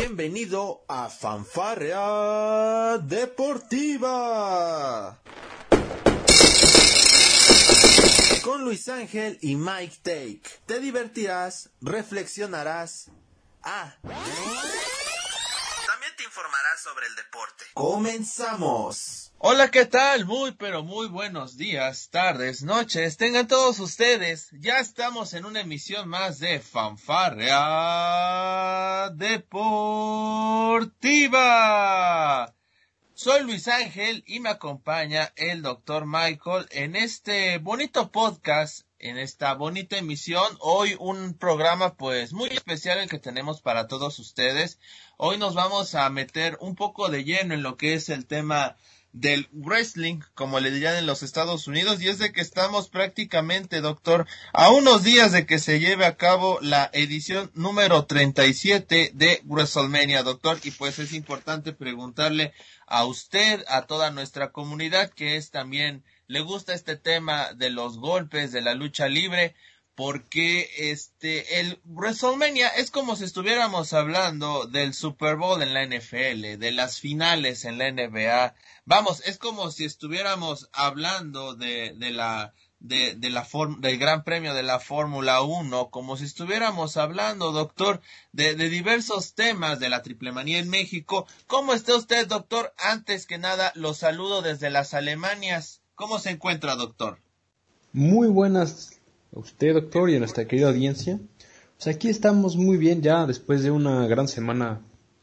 Bienvenido a Fanfarrea Deportiva. Con Luis Ángel y Mike Take. Te divertirás, reflexionarás. Ah. Sobre el deporte. Comenzamos. Hola, ¿qué tal? Muy, pero muy buenos días, tardes, noches. Tengan todos ustedes. Ya estamos en una emisión más de Fanfarrea Deportiva. Soy Luis Ángel y me acompaña el doctor Michael en este bonito podcast, en esta bonita emisión. Hoy un programa pues muy especial el que tenemos para todos ustedes. Hoy nos vamos a meter un poco de lleno en lo que es el tema del wrestling, como le dirían en los Estados Unidos, y es de que estamos prácticamente, doctor, a unos días de que se lleve a cabo la edición número 37 de WrestleMania, doctor, y pues es importante preguntarle a usted, a toda nuestra comunidad, que es también, le gusta este tema de los golpes, de la lucha libre, porque este el WrestleMania es como si estuviéramos hablando del Super Bowl en la NFL, de las finales en la NBA. Vamos, es como si estuviéramos hablando de, de la de, de la del Gran Premio de la Fórmula 1, como si estuviéramos hablando, doctor, de, de diversos temas de la triple manía en México. ¿Cómo está usted, doctor? Antes que nada, lo saludo desde las Alemanias. ¿Cómo se encuentra, doctor? Muy buenas a usted, doctor, y a nuestra querida audiencia. Pues aquí estamos muy bien ya después de una gran semana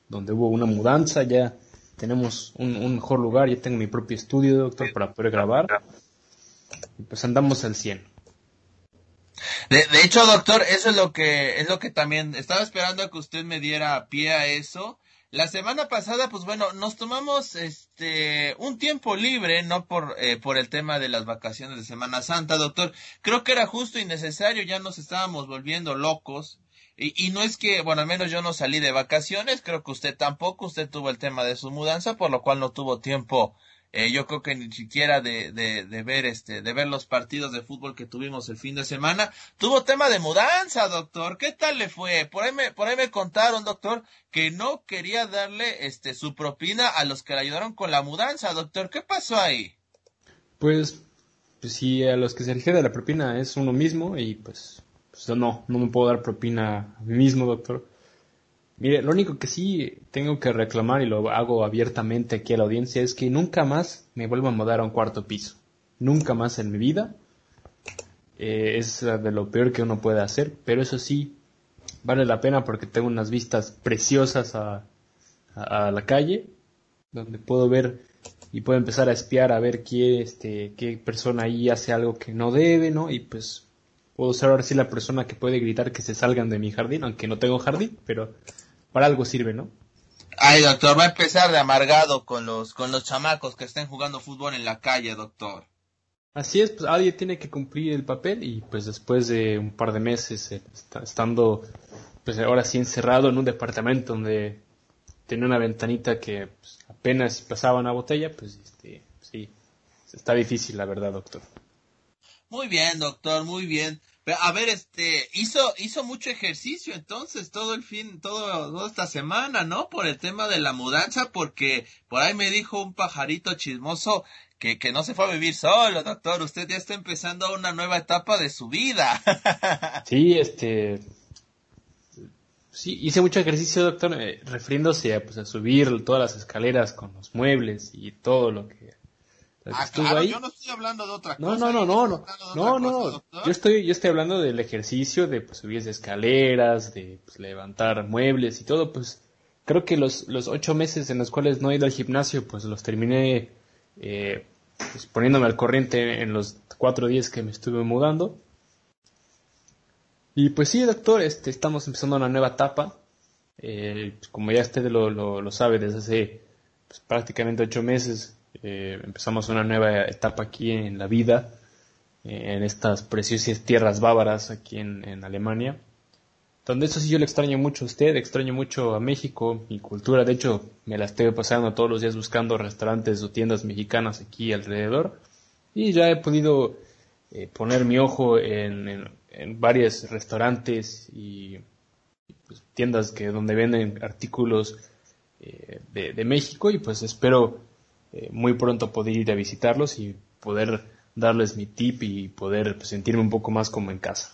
donde hubo una mudanza, ya tenemos un, mejor lugar, ya tengo mi propio estudio, doctor, para poder grabar. Y pues andamos al 100. De, de, hecho, doctor, eso es lo que es lo que también estaba esperando a que usted me diera pie a eso la semana pasada, pues bueno, nos tomamos este un tiempo libre, no por eh, por el tema de las vacaciones de Semana Santa, doctor. Creo que era justo y necesario, ya nos estábamos volviendo locos. Y, y no es que, bueno, al menos yo no salí de vacaciones, creo que usted tampoco, usted tuvo el tema de su mudanza, por lo cual no tuvo tiempo eh, yo creo que ni siquiera de, de, de, ver este, de ver los partidos de fútbol que tuvimos el fin de semana. Tuvo tema de mudanza, doctor. ¿Qué tal le fue? Por ahí me, por ahí me contaron, doctor, que no quería darle este su propina a los que le ayudaron con la mudanza, doctor. ¿Qué pasó ahí? Pues, pues si a los que se de la propina es uno mismo y pues, pues no, no me puedo dar propina a mí mismo, doctor. Mire, lo único que sí tengo que reclamar y lo hago abiertamente aquí a la audiencia es que nunca más me vuelvo a mudar a un cuarto piso. Nunca más en mi vida. Eh, es de lo peor que uno puede hacer, pero eso sí, vale la pena porque tengo unas vistas preciosas a, la calle, donde puedo ver y puedo empezar a espiar a ver qué, este, qué persona ahí hace algo que no debe, ¿no? Y pues puedo ser ahora sí la persona que puede gritar que se salgan de mi jardín, aunque no tengo jardín, pero para algo sirve, ¿no? Ay, doctor, va a empezar de amargado con los, con los chamacos que estén jugando fútbol en la calle, doctor. Así es, pues alguien tiene que cumplir el papel y pues después de un par de meses eh, estando pues ahora sí encerrado en un departamento donde tenía una ventanita que pues, apenas pasaba una botella, pues este, sí, está difícil la verdad, doctor. Muy bien, doctor, muy bien. A ver, este, hizo, hizo mucho ejercicio entonces todo el fin, todo, toda esta semana, ¿no? Por el tema de la mudanza, porque por ahí me dijo un pajarito chismoso que, que no se fue a vivir solo, doctor. Usted ya está empezando una nueva etapa de su vida. sí, este, sí, hice mucho ejercicio, doctor, eh, refiriéndose a, pues, a subir todas las escaleras con los muebles y todo lo que Ah, claro, yo no estoy hablando de otra cosa. No, no, no, no, no, no, yo estoy, yo estoy hablando del ejercicio de pues, subir escaleras, de pues, levantar muebles y todo, pues creo que los, los ocho meses en los cuales no he ido al gimnasio, pues los terminé eh, pues, poniéndome al corriente en los cuatro días que me estuve mudando. Y pues sí, doctor, este, estamos empezando una nueva etapa. Eh, como ya usted lo, lo, lo sabe desde hace pues, prácticamente ocho meses, eh, empezamos una nueva etapa aquí en la vida, eh, en estas preciosas tierras bávaras aquí en, Alemania. Donde eso sí yo le extraño mucho a usted, extraño mucho a México, mi cultura. De hecho, me la estoy pasando todos los días buscando restaurantes o tiendas mexicanas aquí alrededor. Y ya he podido eh, poner mi ojo en, en, varios restaurantes y pues, tiendas que donde venden artículos eh, de, México y pues espero eh, muy pronto poder ir a visitarlos y poder darles mi tip y poder pues, sentirme un poco más como en casa.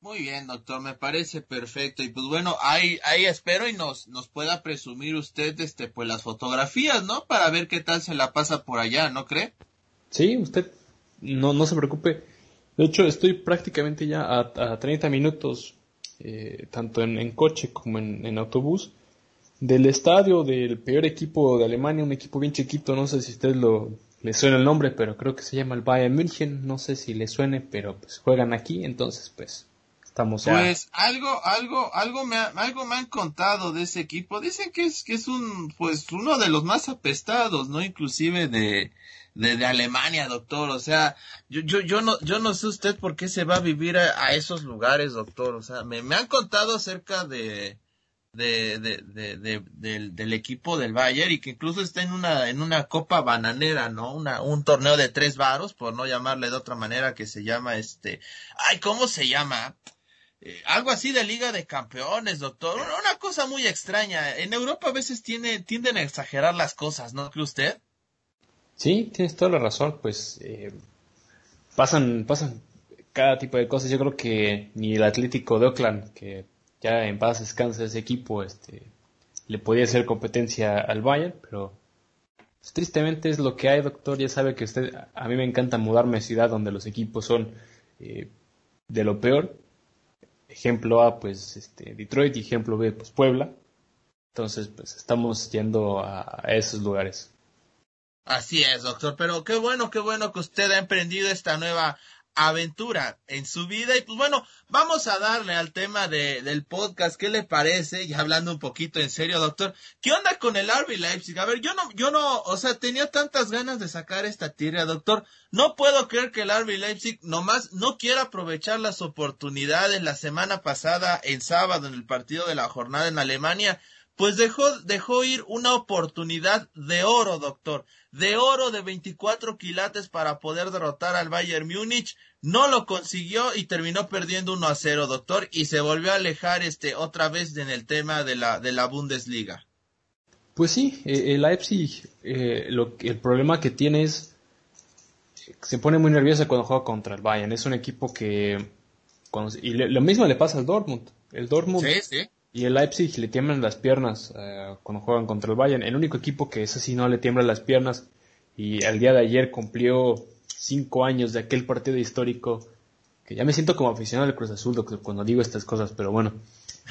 Muy bien, doctor, me parece perfecto. Y pues bueno, ahí, ahí espero y nos, nos pueda presumir usted este, pues las fotografías, ¿no? Para ver qué tal se la pasa por allá, ¿no cree? Sí, usted no, no se preocupe. De hecho, estoy prácticamente ya a, a 30 minutos, eh, tanto en, coche como en, autobús, del estadio del peor equipo de Alemania, un equipo bien chiquito, no sé si usted lo le suena el nombre, pero creo que se llama el Bayern München, no sé si le suene, pero pues juegan aquí, entonces pues estamos ya. Pues algo, algo, algo me, algo me han contado de ese equipo. Dicen que es, que es un, pues uno de los más apestados, ¿no? Inclusive de, de, Alemania, doctor. O sea, yo, yo, yo no, yo no sé usted por qué se va a vivir a, esos lugares, doctor. O sea, me, me han contado acerca de, de, de, de, del, del, equipo del Bayern y que incluso está en una, en una copa bananera, ¿no? Una, un torneo de tres varos, por no llamarle de otra manera, que se llama este, ay, ¿cómo se llama? Eh, algo así de Liga de Campeones, doctor. Una, cosa muy extraña. En Europa a veces tiene, tienden a exagerar las cosas, ¿no cree usted? Sí, tienes toda la razón, pues eh, pasan, pasan cada tipo de cosas. Yo creo que ni el Atlético de Oakland, que ya en paz descansa ese equipo, este, le podía hacer competencia al Bayern, pero pues, tristemente es lo que hay, doctor. Ya sabe que usted, a mí me encanta mudarme a ciudad donde los equipos son eh, de lo peor. Ejemplo A, pues este, Detroit, y ejemplo B, pues Puebla. Entonces, pues estamos yendo a esos lugares. Así es, doctor, pero qué bueno, qué bueno que usted ha emprendido esta nueva aventura en su vida y pues bueno, vamos a darle al tema de, del podcast, ¿qué le parece? Y hablando un poquito en serio, doctor, ¿qué onda con el RB Leipzig? A ver, yo no, yo no, o sea, tenía tantas ganas de sacar esta tierra, doctor, no puedo creer que el RB Leipzig nomás no quiera aprovechar las oportunidades la semana pasada en sábado en el partido de la jornada en Alemania, pues dejó, dejó ir una oportunidad de oro, doctor, de oro de 24 quilates para poder derrotar al Bayern Múnich. No lo consiguió y terminó perdiendo 1 a 0, doctor, y se volvió a alejar este otra vez en el tema de la, de la Bundesliga. Pues sí, eh, el Leipzig, eh, lo, el problema que tiene es se pone muy nervioso cuando juega contra el Bayern. Es un equipo que cuando, y lo mismo le pasa al Dortmund. El Dortmund sí, sí y el Leipzig le tiemblan las piernas eh, cuando juegan contra el Bayern. El único equipo que es así no le tiembla las piernas y el día de ayer cumplió cinco años de aquel partido histórico que ya me siento como aficionado del Cruz Azul cuando digo estas cosas, pero bueno.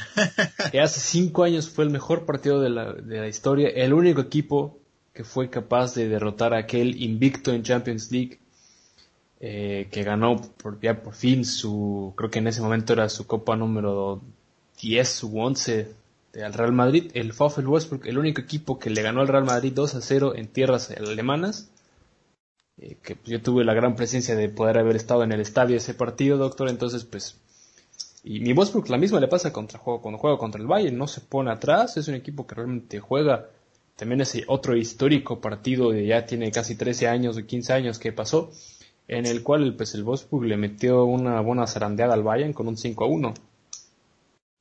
que hace cinco años fue el mejor partido de la, de la historia, el único equipo que fue capaz de derrotar a aquel invicto en Champions League eh, que ganó por, ya por fin su, creo que en ese momento era su copa número 10 u 11 al Real Madrid. El VfL Wolfsburg, el único equipo que le ganó al Real Madrid 2 a 0 en tierras alemanas. Eh, que pues, yo tuve la gran presencia de poder haber estado en el estadio ese partido, doctor. Entonces, pues. Y mi Wolfsburg la misma le pasa contra, cuando juega contra el Bayern. No se pone atrás. Es un equipo que realmente juega. También ese otro histórico partido de ya tiene casi 13 años o 15 años que pasó. En el cual pues, el Wolfsburg le metió una buena zarandeada al Bayern con un 5 a 1.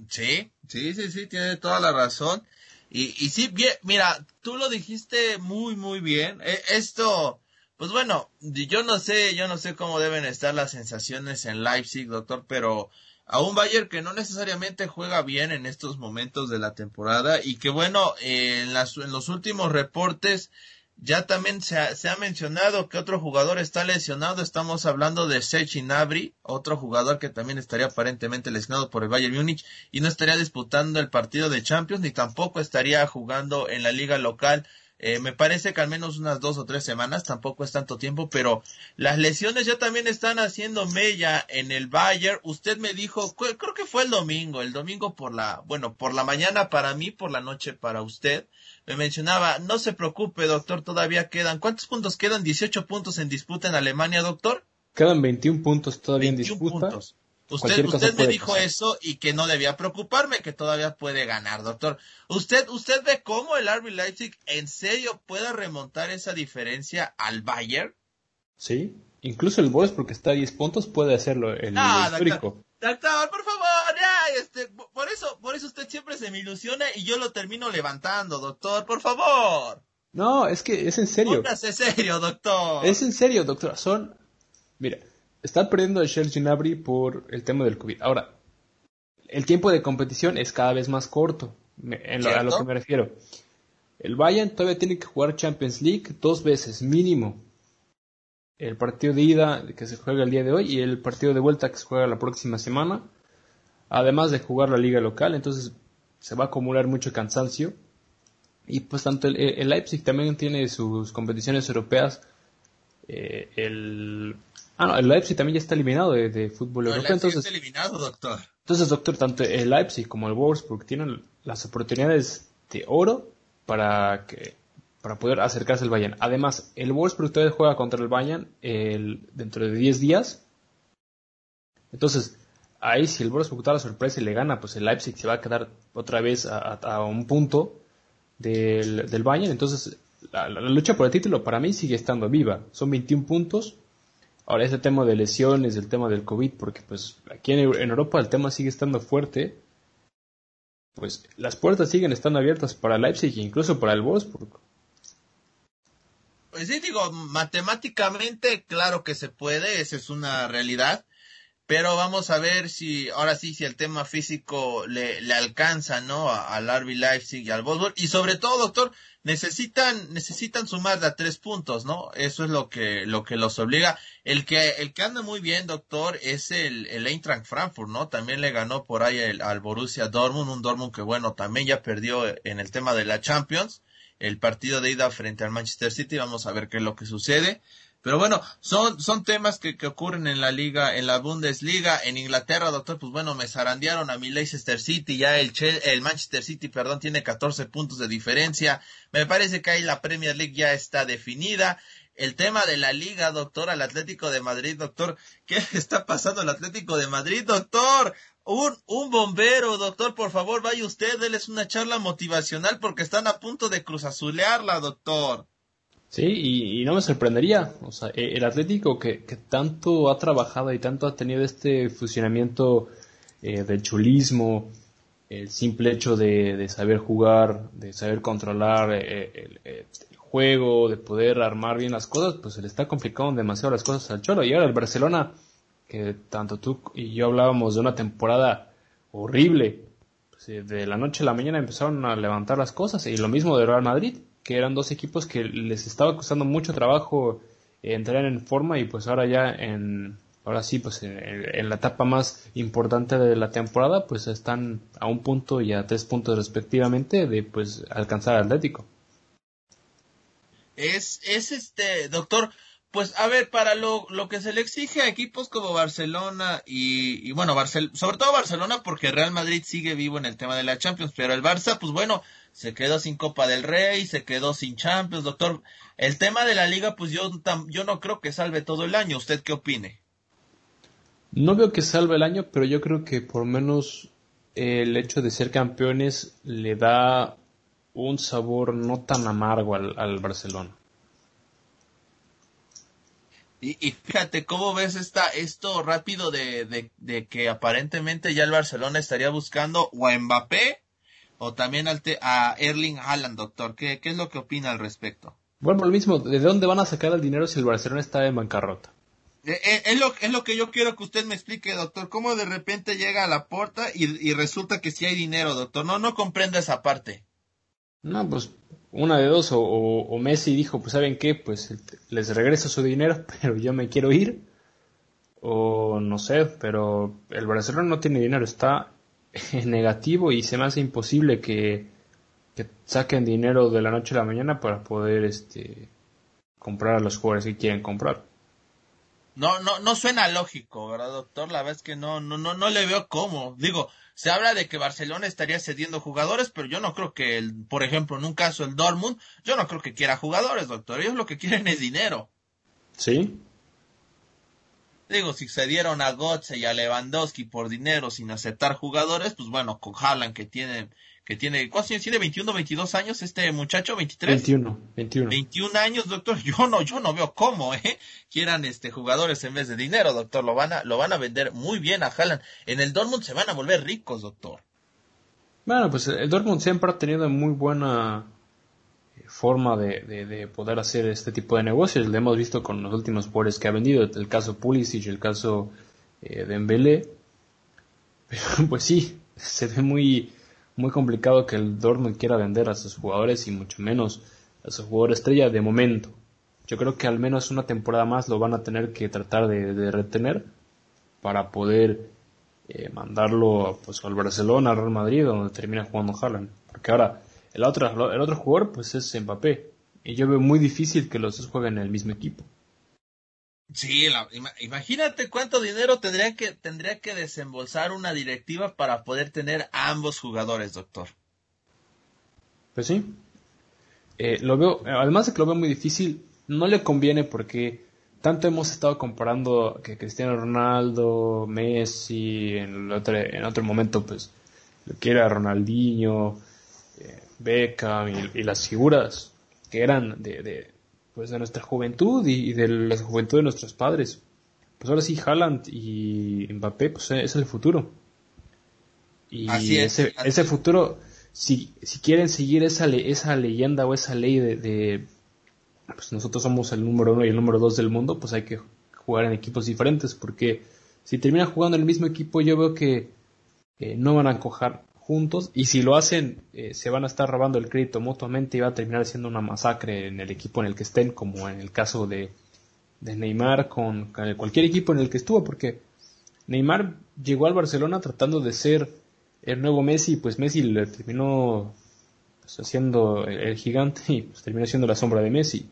Sí, sí, sí, sí, tiene toda la razón. Y, y sí, bien, mira, tú lo dijiste muy, muy bien. E, esto, pues bueno, yo no sé, yo no sé cómo deben estar las sensaciones en Leipzig, doctor, pero a un Bayern que no necesariamente juega bien en estos momentos de la temporada y que bueno, en, las, en los últimos reportes ya también se ha, mencionado que otro jugador está lesionado. Estamos hablando de Sechi Nabri, otro jugador que también estaría aparentemente lesionado por el Bayern Múnich y no estaría disputando el partido de Champions ni tampoco estaría jugando en la liga local. Eh, me parece que al menos unas dos o tres semanas, tampoco es tanto tiempo, pero las lesiones ya también están haciendo mella en el Bayern. Usted me dijo, creo que fue el domingo, el domingo por la, bueno, por la mañana para mí, por la noche para usted me mencionaba, no se preocupe, doctor, todavía quedan. ¿Cuántos puntos quedan? 18 puntos en disputa en Alemania, doctor. Quedan 21 puntos todavía en disputa. Puntos. Usted, usted me dijo eso y que no debía preocuparme, que todavía puede ganar, doctor. ¿Usted, usted ve cómo el RB Leipzig en serio pueda remontar esa diferencia al Bayern? Sí, incluso el Wolfsburg que está a 10 puntos puede hacerlo el, no, histórico. Doctor, por favor, ya, este, por eso, por eso usted siempre se me ilusiona y yo lo termino levantando, doctor, por favor. No, es que es en serio. Póngase serio, doctor. Es en serio, doctor. Son, mira, está perdiendo el Shell Ginabri por el tema del COVID. Ahora, el tiempo de competición es cada vez más corto, en lo, a lo que me refiero. El Bayern todavía tiene que jugar Champions League dos veces, mínimo. El partido de ida que se juega el día de hoy y el partido de vuelta que se juega la próxima semana. Además de jugar la liga local, entonces se va a acumular mucho cansancio. Y pues tanto el, Leipzig también tiene sus competiciones europeas. Eh, el, ah, no, el Leipzig también ya está eliminado de, fútbol europeo. entonces, está eliminado, doctor. Entonces, doctor, tanto el Leipzig como el Wolfsburg tienen las oportunidades de oro para que para poder acercarse al Bayern. Además, el Wolfsburg todavía juega contra el Bayern dentro de 10 días. Entonces, ahí si el Wolfsburg da la sorpresa y le gana, pues el Leipzig se va a quedar otra vez a, un punto del, del, Bayern. Entonces, la, lucha por el título para mí sigue estando viva. Son 21 puntos. Ahora, ese tema de lesiones, el tema del COVID, porque pues aquí en, en Europa el tema sigue estando fuerte pues las puertas siguen estando abiertas para Leipzig e incluso para el Wolfsburg. Pues sí, digo, matemáticamente, claro que se puede, esa es una realidad, pero vamos a ver si, ahora sí, si el tema físico le, le alcanza, ¿no? Al RB Leipzig y al Wolfsburg, y sobre todo, doctor, necesitan, necesitan sumar de a tres puntos, ¿no? Eso es lo que, lo que los obliga. El que, el que anda muy bien, doctor, es el, el Eintracht Frankfurt, ¿no? También le ganó por ahí el, al Borussia Dortmund, un Dortmund que bueno, también ya perdió en el tema de la Champions, el partido de ida frente al Manchester City, vamos a ver qué es lo que sucede. Pero bueno, son, son temas que, que, ocurren en la liga, en la Bundesliga, en Inglaterra, doctor, pues bueno, me zarandearon a mi Leicester City, ya el, el Manchester City, perdón, tiene 14 puntos de diferencia. Me parece que ahí la Premier League ya está definida. El tema de la liga, doctor, al Atlético de Madrid, doctor, ¿qué está pasando al Atlético de Madrid, doctor? Un, un bombero, doctor, por favor, vaya usted, déles una charla motivacional porque están a punto de cruzazulearla, doctor. Sí, y, no me sorprendería. O sea, e, el Atlético que, tanto ha trabajado y tanto ha tenido este fusionamiento eh, del chulismo, el simple hecho de, saber jugar, de saber controlar eh, el, juego, de poder armar bien las cosas, pues se le está complicando demasiado las cosas al Cholo. Y ahora el Barcelona, que tanto tú y yo hablábamos de una temporada horrible, pues, de la noche a la mañana empezaron a levantar las cosas, y lo mismo de Real Madrid que eran dos equipos que les estaba costando mucho trabajo entrar en forma y pues ahora ya en ahora sí pues en, la etapa más importante de la temporada pues están a un punto y a tres puntos respectivamente de pues alcanzar al Atlético. Es es este doctor pues a ver, para lo, lo que se le exige a equipos como Barcelona y, bueno, sobre todo Barcelona porque Real Madrid sigue vivo en el tema de la Champions, pero el Barça, pues bueno, se quedó sin Copa del Rey, se quedó sin Champions, doctor. El tema de la liga, pues yo, yo no creo que salve todo el año. ¿Usted qué opine? No veo que salve el año, pero yo creo que por menos el hecho de ser campeones le da un sabor no tan amargo al, Barcelona. Y, y, fíjate, ¿cómo ves esta, esto rápido de, de, de, que aparentemente ya el Barcelona estaría buscando o a Mbappé o también al a Erling Haaland, doctor. ¿Qué, ¿Qué es lo que opina al respecto? Bueno, lo mismo, ¿de dónde van a sacar el dinero si el Barcelona está en bancarrota? Eh, eh, es, lo, es lo que yo quiero que usted me explique, doctor. ¿Cómo de repente llega a la puerta y, resulta que sí hay dinero, doctor? No, no comprendo esa parte. No, pues una de dos, o, Messi dijo, pues saben qué, pues les regreso su dinero, pero yo me quiero ir. O no sé, pero el Barcelona no tiene dinero, está negativo y se me hace imposible que, saquen dinero de la noche a la mañana para poder este comprar a los jugadores que quieren comprar. No, no, no suena lógico, ¿verdad, doctor? La verdad es que no, no, no, no le veo cómo. Digo, se habla de que Barcelona estaría cediendo jugadores, pero yo no creo que, el, por ejemplo, en un caso el Dortmund, yo no creo que quiera jugadores, doctor. Ellos lo que quieren es dinero. Sí, Digo, si se dieron a Gotze y a Lewandowski por dinero sin aceptar jugadores, pues bueno, con Haaland que tiene, que tiene, ¿cuántos años tiene? 21, 22 años este muchacho, 23. 21, 21. 21 años, doctor. Yo no, yo no veo cómo, eh, quieran este jugadores en vez de dinero, doctor. Lo van a, lo van a vender muy bien a Haaland. En el Dortmund se van a volver ricos, doctor. Bueno, pues el Dortmund siempre ha tenido muy buena eh, forma de, de, poder hacer este tipo de negocios. Lo hemos visto con los últimos jugadores que ha vendido, el caso Pulisic, el caso eh, de Mbele. Pero pues sí, se ve muy, muy complicado que el Dortmund quiera vender a sus jugadores y mucho menos a su jugador estrella de momento. Yo creo que al menos una temporada más lo van a tener que tratar de, retener para poder eh, mandarlo pues al Barcelona, al Real Madrid, donde termina jugando Haaland. Porque ahora el otro, el otro jugador pues es Mbappé. Y yo veo muy difícil que los dos jueguen en el mismo equipo. Sí, imagínate cuánto dinero tendría que, tendría que desembolsar una directiva para poder tener ambos jugadores, doctor. Pues sí. Eh, lo veo, además de que lo veo muy difícil, no le conviene porque tanto hemos estado comparando que Cristiano Ronaldo, Messi, en, otro, en otro momento, pues, lo que era Ronaldinho, eh, Beckham y, las figuras que eran de pues de nuestra juventud y, de la juventud de nuestros padres. Pues ahora sí, Haaland y Mbappé, pues es el futuro. Y ese, ese futuro, si, si quieren seguir esa, esa leyenda o esa ley de, pues nosotros somos el número uno y el número dos del mundo, pues hay que jugar en equipos diferentes, porque si terminan jugando en el mismo equipo, yo veo que eh, no van a cojar juntos y si lo hacen eh, se van a estar robando el crédito mutuamente y va a terminar siendo una masacre en el equipo en el que estén como en el caso de, de Neymar con, cualquier equipo en el que estuvo porque Neymar llegó al Barcelona tratando de ser el nuevo Messi pues Messi le terminó pues, haciendo el, gigante y pues terminó siendo la sombra de Messi.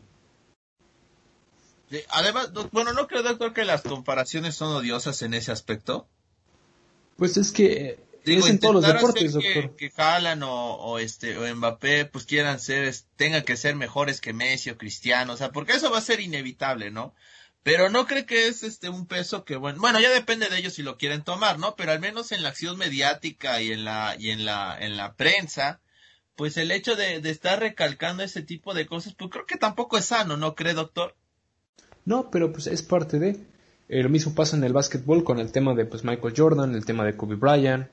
Además bueno no creo doctor que las comparaciones son odiosas en ese aspecto. Pues es que Digo, en todos los deportes, doctor. Que, que o, este o Mbappé pues quieran ser tengan que ser mejores que Messi o Cristiano, o sea, porque eso va a ser inevitable, ¿no? Pero no creo que es este un peso que bueno, bueno, ya depende de ellos si lo quieren tomar, ¿no? Pero al menos en la acción mediática y en la y en la en la prensa, pues el hecho de, de estar recalcando ese tipo de cosas, pues creo que tampoco es sano, ¿no cree, doctor? No, pero pues es parte de eh, lo mismo pasa en el básquetbol con el tema de pues Michael Jordan, el tema de Kobe Bryant,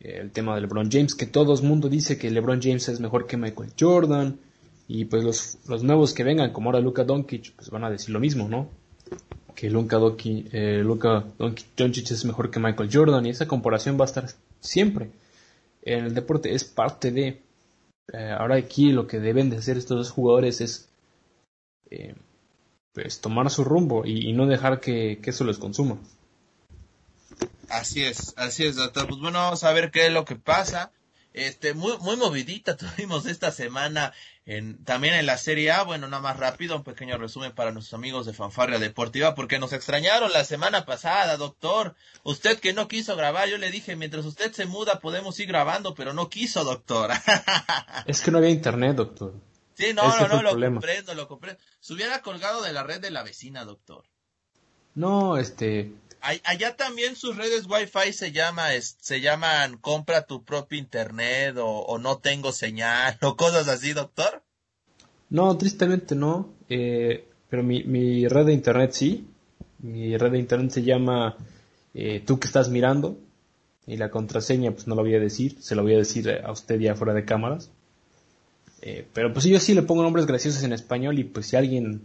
el tema de LeBron James, que todo el mundo dice que LeBron James es mejor que Michael Jordan, y pues los, los nuevos que vengan, como ahora Luka Doncic, pues van a decir lo mismo, ¿no? Que Luka, Doncic, eh, Doncic es mejor que Michael Jordan, y esa comparación va a estar siempre. En el deporte es parte de... Eh, ahora aquí lo que deben de hacer estos dos jugadores es eh, pues tomar su rumbo y, no dejar que, que eso los consuma. Así es, así es, doctor. Pues bueno, vamos a ver qué es lo que pasa. Este, muy, muy movidita tuvimos esta semana en, también en la Serie A. Bueno, nada más rápido, un pequeño resumen para nuestros amigos de Fanfarria Deportiva, porque nos extrañaron la semana pasada, doctor. Usted que no quiso grabar, yo le dije, mientras usted se muda podemos ir grabando, pero no quiso, doctor. es que no había internet, doctor. Sí, no, no, no, lo comprendo, lo comprendo. Se hubiera colgado de la red de la vecina, doctor. No, este, allá también sus redes Wi-Fi se llama, se llaman compra tu propio internet o, no tengo señal o cosas así, doctor. No, tristemente no. Eh, pero mi, mi, red de internet sí. Mi red de internet se llama eh, tú que estás mirando. Y la contraseña pues no la voy a decir. Se la voy a decir a usted ya fuera de cámaras. Eh, pero pues yo sí le pongo nombres graciosos en español y pues si alguien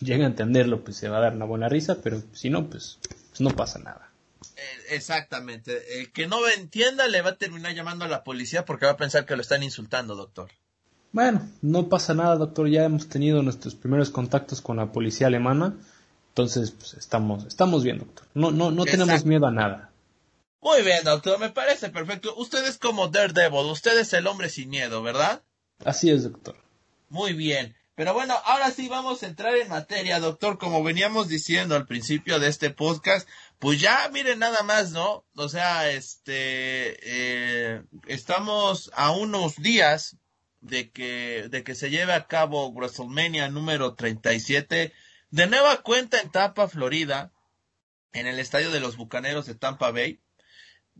llega a entenderlo pues se va a dar una buena risa. Pero si no pues no pasa nada. Eh, exactamente. El que no entienda le va a terminar llamando a la policía porque va a pensar que lo están insultando, doctor. Bueno, no pasa nada, doctor. Ya hemos tenido nuestros primeros contactos con la policía alemana. Entonces, pues estamos, estamos bien, doctor. No, no, no tenemos miedo a nada. Muy bien, doctor. Me parece perfecto. Usted es como Daredevil. Usted es el hombre sin miedo, ¿verdad? Así es, doctor. Muy bien. Pero bueno, ahora sí vamos a entrar en materia, doctor, como veníamos diciendo al principio de este podcast, pues ya miren nada más, ¿no? O sea, este, eh, estamos a unos días de que, de que se lleve a cabo WrestleMania número 37, de nueva cuenta en Tampa, Florida, en el estadio de los Bucaneros de Tampa Bay.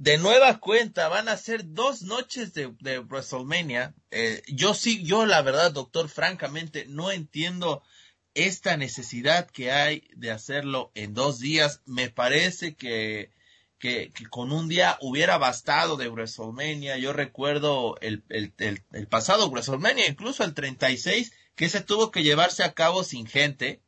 De nueva cuenta van a ser dos noches de, WrestleMania. Eh, yo sí, yo la verdad, doctor, francamente, no entiendo esta necesidad que hay de hacerlo en dos días. Me parece que, que, que con un día hubiera bastado de WrestleMania. Yo recuerdo el, el, el, el pasado WrestleMania, incluso el 36, que se tuvo que llevarse a cabo sin gente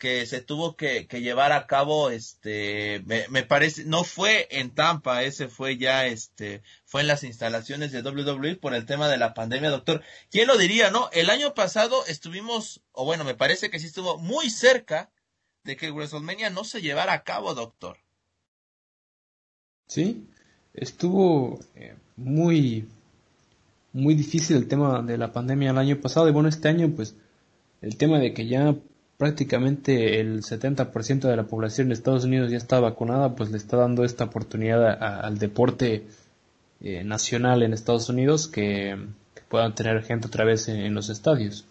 que se tuvo que, que llevar a cabo, este, me, me, parece, no fue en Tampa, ese fue ya, este, fue en las instalaciones de WWE por el tema de la pandemia, doctor. ¿Quién lo diría, no? El año pasado estuvimos, o bueno, me parece que sí estuvo muy cerca de que WrestleMania no se llevara a cabo, doctor. Sí, estuvo eh, muy, muy difícil el tema de la pandemia el año pasado y bueno, este año pues el tema de que ya prácticamente el 70% de la población de Estados Unidos ya está vacunada, pues le está dando esta oportunidad a, al deporte eh, nacional en Estados Unidos que, que, puedan tener gente otra vez en, los estadios.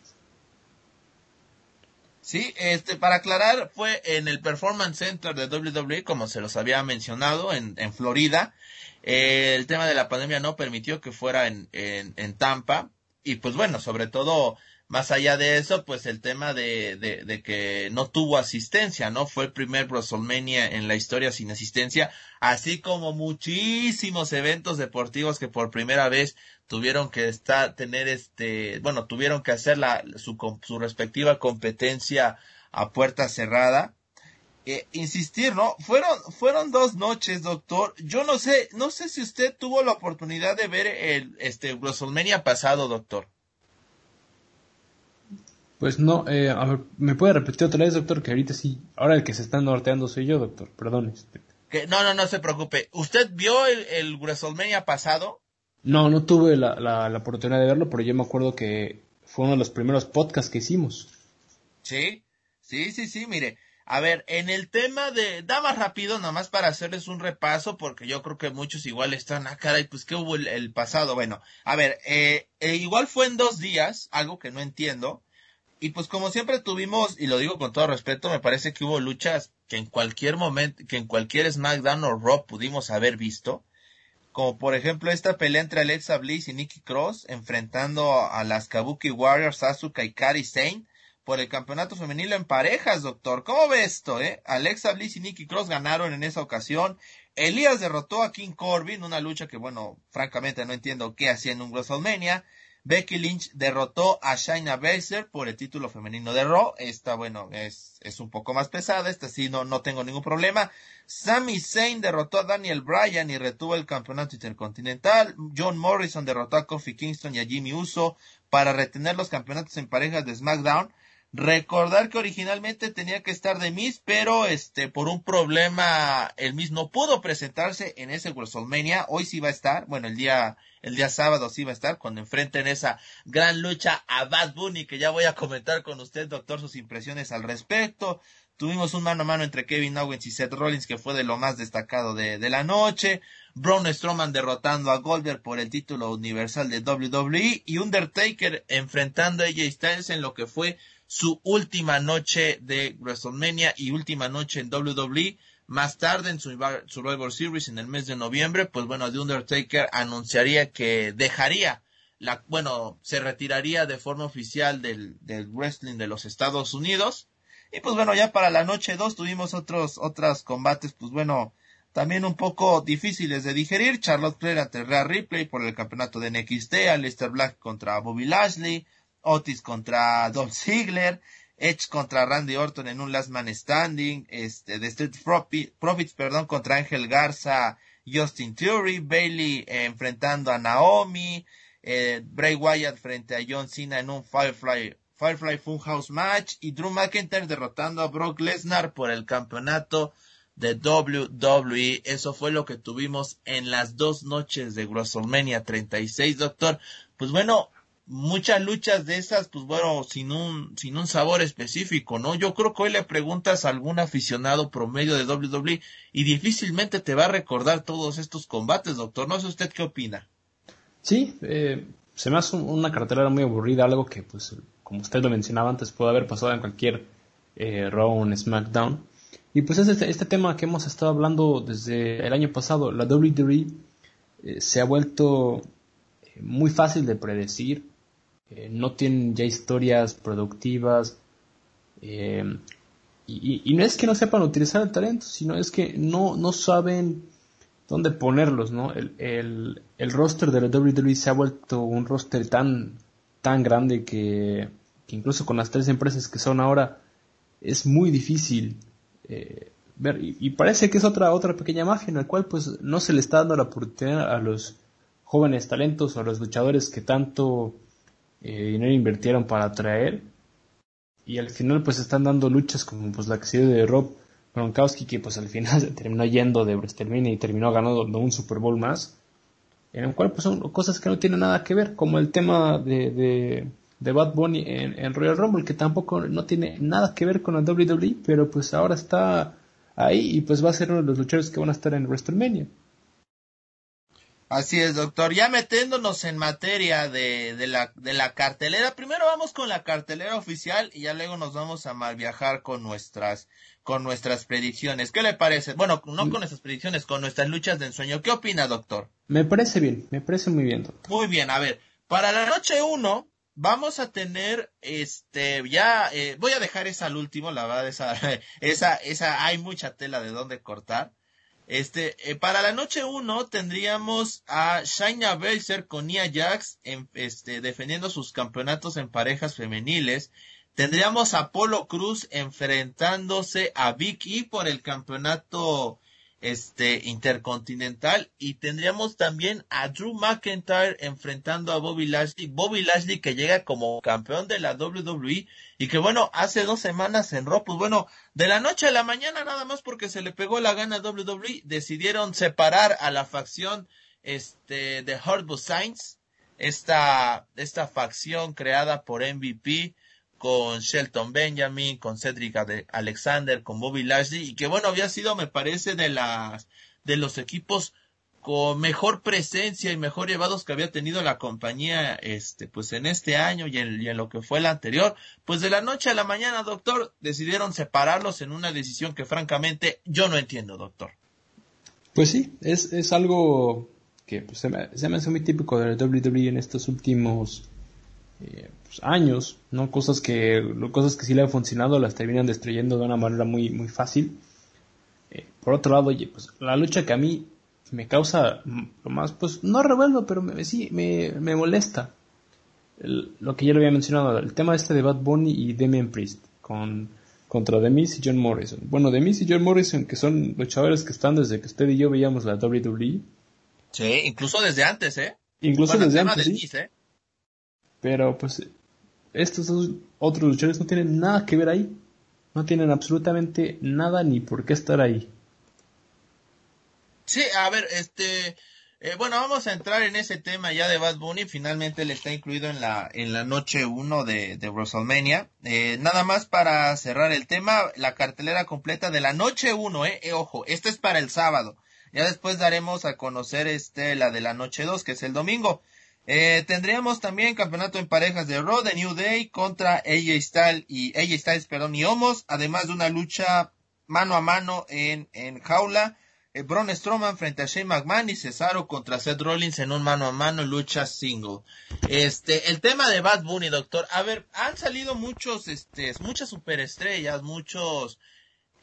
Sí, este, para aclarar, fue en el Performance Center de WWE, como se los había mencionado, en, en Florida. Eh, el tema de la pandemia no permitió que fuera en, en, en Tampa. Y pues bueno, sobre todo más allá de eso, pues el tema de, de, de, que no tuvo asistencia, ¿no? Fue el primer WrestleMania en la historia sin asistencia, así como muchísimos eventos deportivos que por primera vez tuvieron que estar, tener este, bueno, tuvieron que hacer la, su, su respectiva competencia a puerta cerrada. Eh, insistir, ¿no? Fueron, fueron dos noches, doctor. Yo no sé, no sé si usted tuvo la oportunidad de ver el, este, WrestleMania pasado, doctor. Pues no, eh, a ver, ¿me puede repetir otra vez, doctor? Que ahorita sí, ahora el que se está norteando soy yo, doctor, perdón. Este. Que, no, no, no se preocupe. ¿Usted vio el, el WrestleMania pasado? No, no tuve la, la, la, oportunidad de verlo, pero yo me acuerdo que fue uno de los primeros podcasts que hicimos. Sí, sí, sí, sí, mire. A ver, en el tema de, da más rápido, nomás para hacerles un repaso, porque yo creo que muchos igual están, ah, caray, pues, ¿qué hubo el, el pasado? Bueno, a ver, eh, eh, igual fue en dos días, algo que no entiendo. Y pues como siempre tuvimos, y lo digo con todo respeto, me parece que hubo luchas que en cualquier momento, que en cualquier SmackDown o Raw pudimos haber visto. Como por ejemplo esta pelea entre Alexa Bliss y Nikki Cross enfrentando a las Kabuki Warriors, Asuka y Kairi Sane por el campeonato femenino en parejas, doctor. ¿Cómo ve esto, eh? Alexa Bliss y Nikki Cross ganaron en esa ocasión. Elías derrotó a King Corbin, una lucha que, bueno, francamente no entiendo qué hacía en un WrestleMania. Becky Lynch derrotó a Shayna Baszler por el título femenino de Raw. Esta, bueno, es, es un poco más pesada. Esta sí no, no tengo ningún problema. Sami Zayn derrotó a Daniel Bryan y retuvo el campeonato intercontinental. John Morrison derrotó a Kofi Kingston y a Jimmy Uso para retener los campeonatos en parejas de SmackDown. Recordar que originalmente tenía que estar de Miz, pero este, por un problema, el Miz no pudo presentarse en ese WrestleMania. Hoy sí va a estar, bueno, el día, el día sábado sí va a estar, cuando enfrenten esa gran lucha a Bad Bunny, que ya voy a comentar con usted, doctor, sus impresiones al respecto. Tuvimos un mano a mano entre Kevin Owens y Seth Rollins, que fue de lo más destacado de, de la noche. Braun Strowman derrotando a Goldberg por el título universal de WWE. Y Undertaker enfrentando a AJ Styles en lo que fue su última noche de WrestleMania y última noche en WWE. Más tarde en Survivor Series en el mes de noviembre, pues bueno, The Undertaker anunciaría que dejaría la, bueno, se retiraría de forma oficial del, del wrestling de los Estados Unidos. Y pues bueno, ya para la noche 2 tuvimos otros, otros combates, pues bueno, también un poco difíciles de digerir. Charlotte Flair ante Rhea Ripley por el campeonato de NXT, Aleister Black contra Bobby Lashley, Otis contra Dolph Ziggler, Edge contra Randy Orton en un Last Man Standing, este, The Street Profits, perdón, contra Ángel Garza, Justin Theory, Bailey eh, enfrentando a Naomi, eh, Bray Wyatt frente a John Cena en un Firefly, Firefly Funhouse match y Drew McIntyre derrotando a Brock Lesnar por el campeonato de WWE. Eso fue lo que tuvimos en las dos noches de WrestleMania 36, doctor. Pues bueno, muchas luchas de esas, pues bueno, sin un, sin un sabor específico, ¿no? Yo creo que hoy le preguntas a algún aficionado promedio de WWE y difícilmente te va a recordar todos estos combates, doctor. No sé usted qué opina. Sí, eh, se me hace una cartelera muy aburrida, algo que, pues, como usted lo mencionaba antes, puede haber pasado en cualquier eh, Raw o SmackDown. Y pues este, este tema que hemos estado hablando desde el año pasado, la WWE eh, se ha vuelto eh, muy fácil de predecir, eh, no tienen ya historias productivas, y, no es que no sepan utilizar el talento, sino es que no, no saben dónde ponerlos, ¿no? El, el, el roster de la WWE se ha vuelto un roster tan, tan grande que, que incluso con las tres empresas que son ahora es muy difícil eh, ver y, parece que es otra otra pequeña mafia en la cual pues no se le está dando la oportunidad a los jóvenes talentos o a los luchadores que tanto eh, dinero invirtieron para atraer y al final pues están dando luchas como pues la que se dio de Rob Gronkowski que pues al final se terminó yendo de WrestleMania y terminó ganando un Super Bowl más en el cual pues son cosas que no tienen nada que ver como el tema de de Bad Bunny en, Royal Rumble, que tampoco no tiene nada que ver con la WWE, pero pues ahora está ahí y pues va a ser uno de los luchadores que van a estar en WrestleMania. Así es, doctor. Ya metiéndonos en materia de, de, la, de la cartelera, primero vamos con la cartelera oficial y ya luego nos vamos a mal viajar con nuestras, con nuestras predicciones. ¿Qué le parece? Bueno, no con nuestras predicciones, con nuestras luchas de ensueño. ¿Qué opina, doctor? Me parece bien, me parece muy bien, doctor. Muy bien, a ver, para la noche uno, vamos a tener, este, ya, eh, voy a dejar esa al último, la verdad, esa, esa, esa, hay mucha tela de dónde cortar. Este, eh, para la noche uno tendríamos a Shayna Baszler con Nia Jax, en, este, defendiendo sus campeonatos en parejas femeniles. Tendríamos a Polo Cruz enfrentándose a Vicky por el campeonato este intercontinental. Y tendríamos también a Drew McIntyre enfrentando a Bobby Lashley, Bobby Lashley que llega como campeón de la WWE y que bueno, hace dos semanas en Raw, pues bueno, de la noche a la mañana nada más porque se le pegó la gana a WWE, decidieron separar a la facción este de Horrible Saints, esta, esta facción creada por MVP, con Shelton Benjamin, con Cedric Alexander, con Bobby Lashley, y que bueno, había sido, me parece, de las, de los equipos con mejor presencia y mejor llevados que había tenido la compañía, este, pues en este año y en, lo que fue el anterior, pues de la noche a la mañana, doctor, decidieron separarlos en una decisión que francamente yo no entiendo, doctor. Pues sí, es, es algo que pues, se, me, se me hace muy típico de la WWE en estos últimos eh, pues, años, ¿no? Cosas que, cosas que sí le han funcionado las terminan destruyendo de una manera muy, muy fácil. Eh, por otro lado, oye, pues la lucha que a mí me causa lo más, pues no revuelvo, pero me, sí, me, me molesta. lo que ya lo había mencionado, el tema este de Bad Bunny y Demian Priest con, contra Demis y John Morrison. Bueno, Demis y John Morrison, que son luchadores que están desde que usted y yo veíamos la WWE. Sí, incluso desde antes, ¿eh? Incluso desde antes. ¿eh? Pero pues estos dos otros luchadores no tienen nada que ver ahí. No tienen absolutamente nada ni por qué estar ahí. Sí, a ver, este, eh, bueno, vamos a entrar en ese tema ya de Bad Bunny. Finalmente le está incluido en la, en la noche 1 de, de WrestleMania. Eh, nada más para cerrar el tema, la cartelera completa de la noche 1, eh, eh, ojo, esta es para el sábado. Ya después daremos a conocer este, la de la noche 2, que es el domingo. Eh, tendríamos también campeonato en parejas de Raw de New Day contra AJ Styles y AJ Styles, perdón, y Homos, además de una lucha mano a mano en, en jaula. Eh, Braun Strowman frente a Shane McMahon y Cesaro contra Seth Rollins en un mano a mano lucha single. Este, el tema de Bad Bunny, doctor. A ver, han salido muchos, este, muchas superestrellas, muchos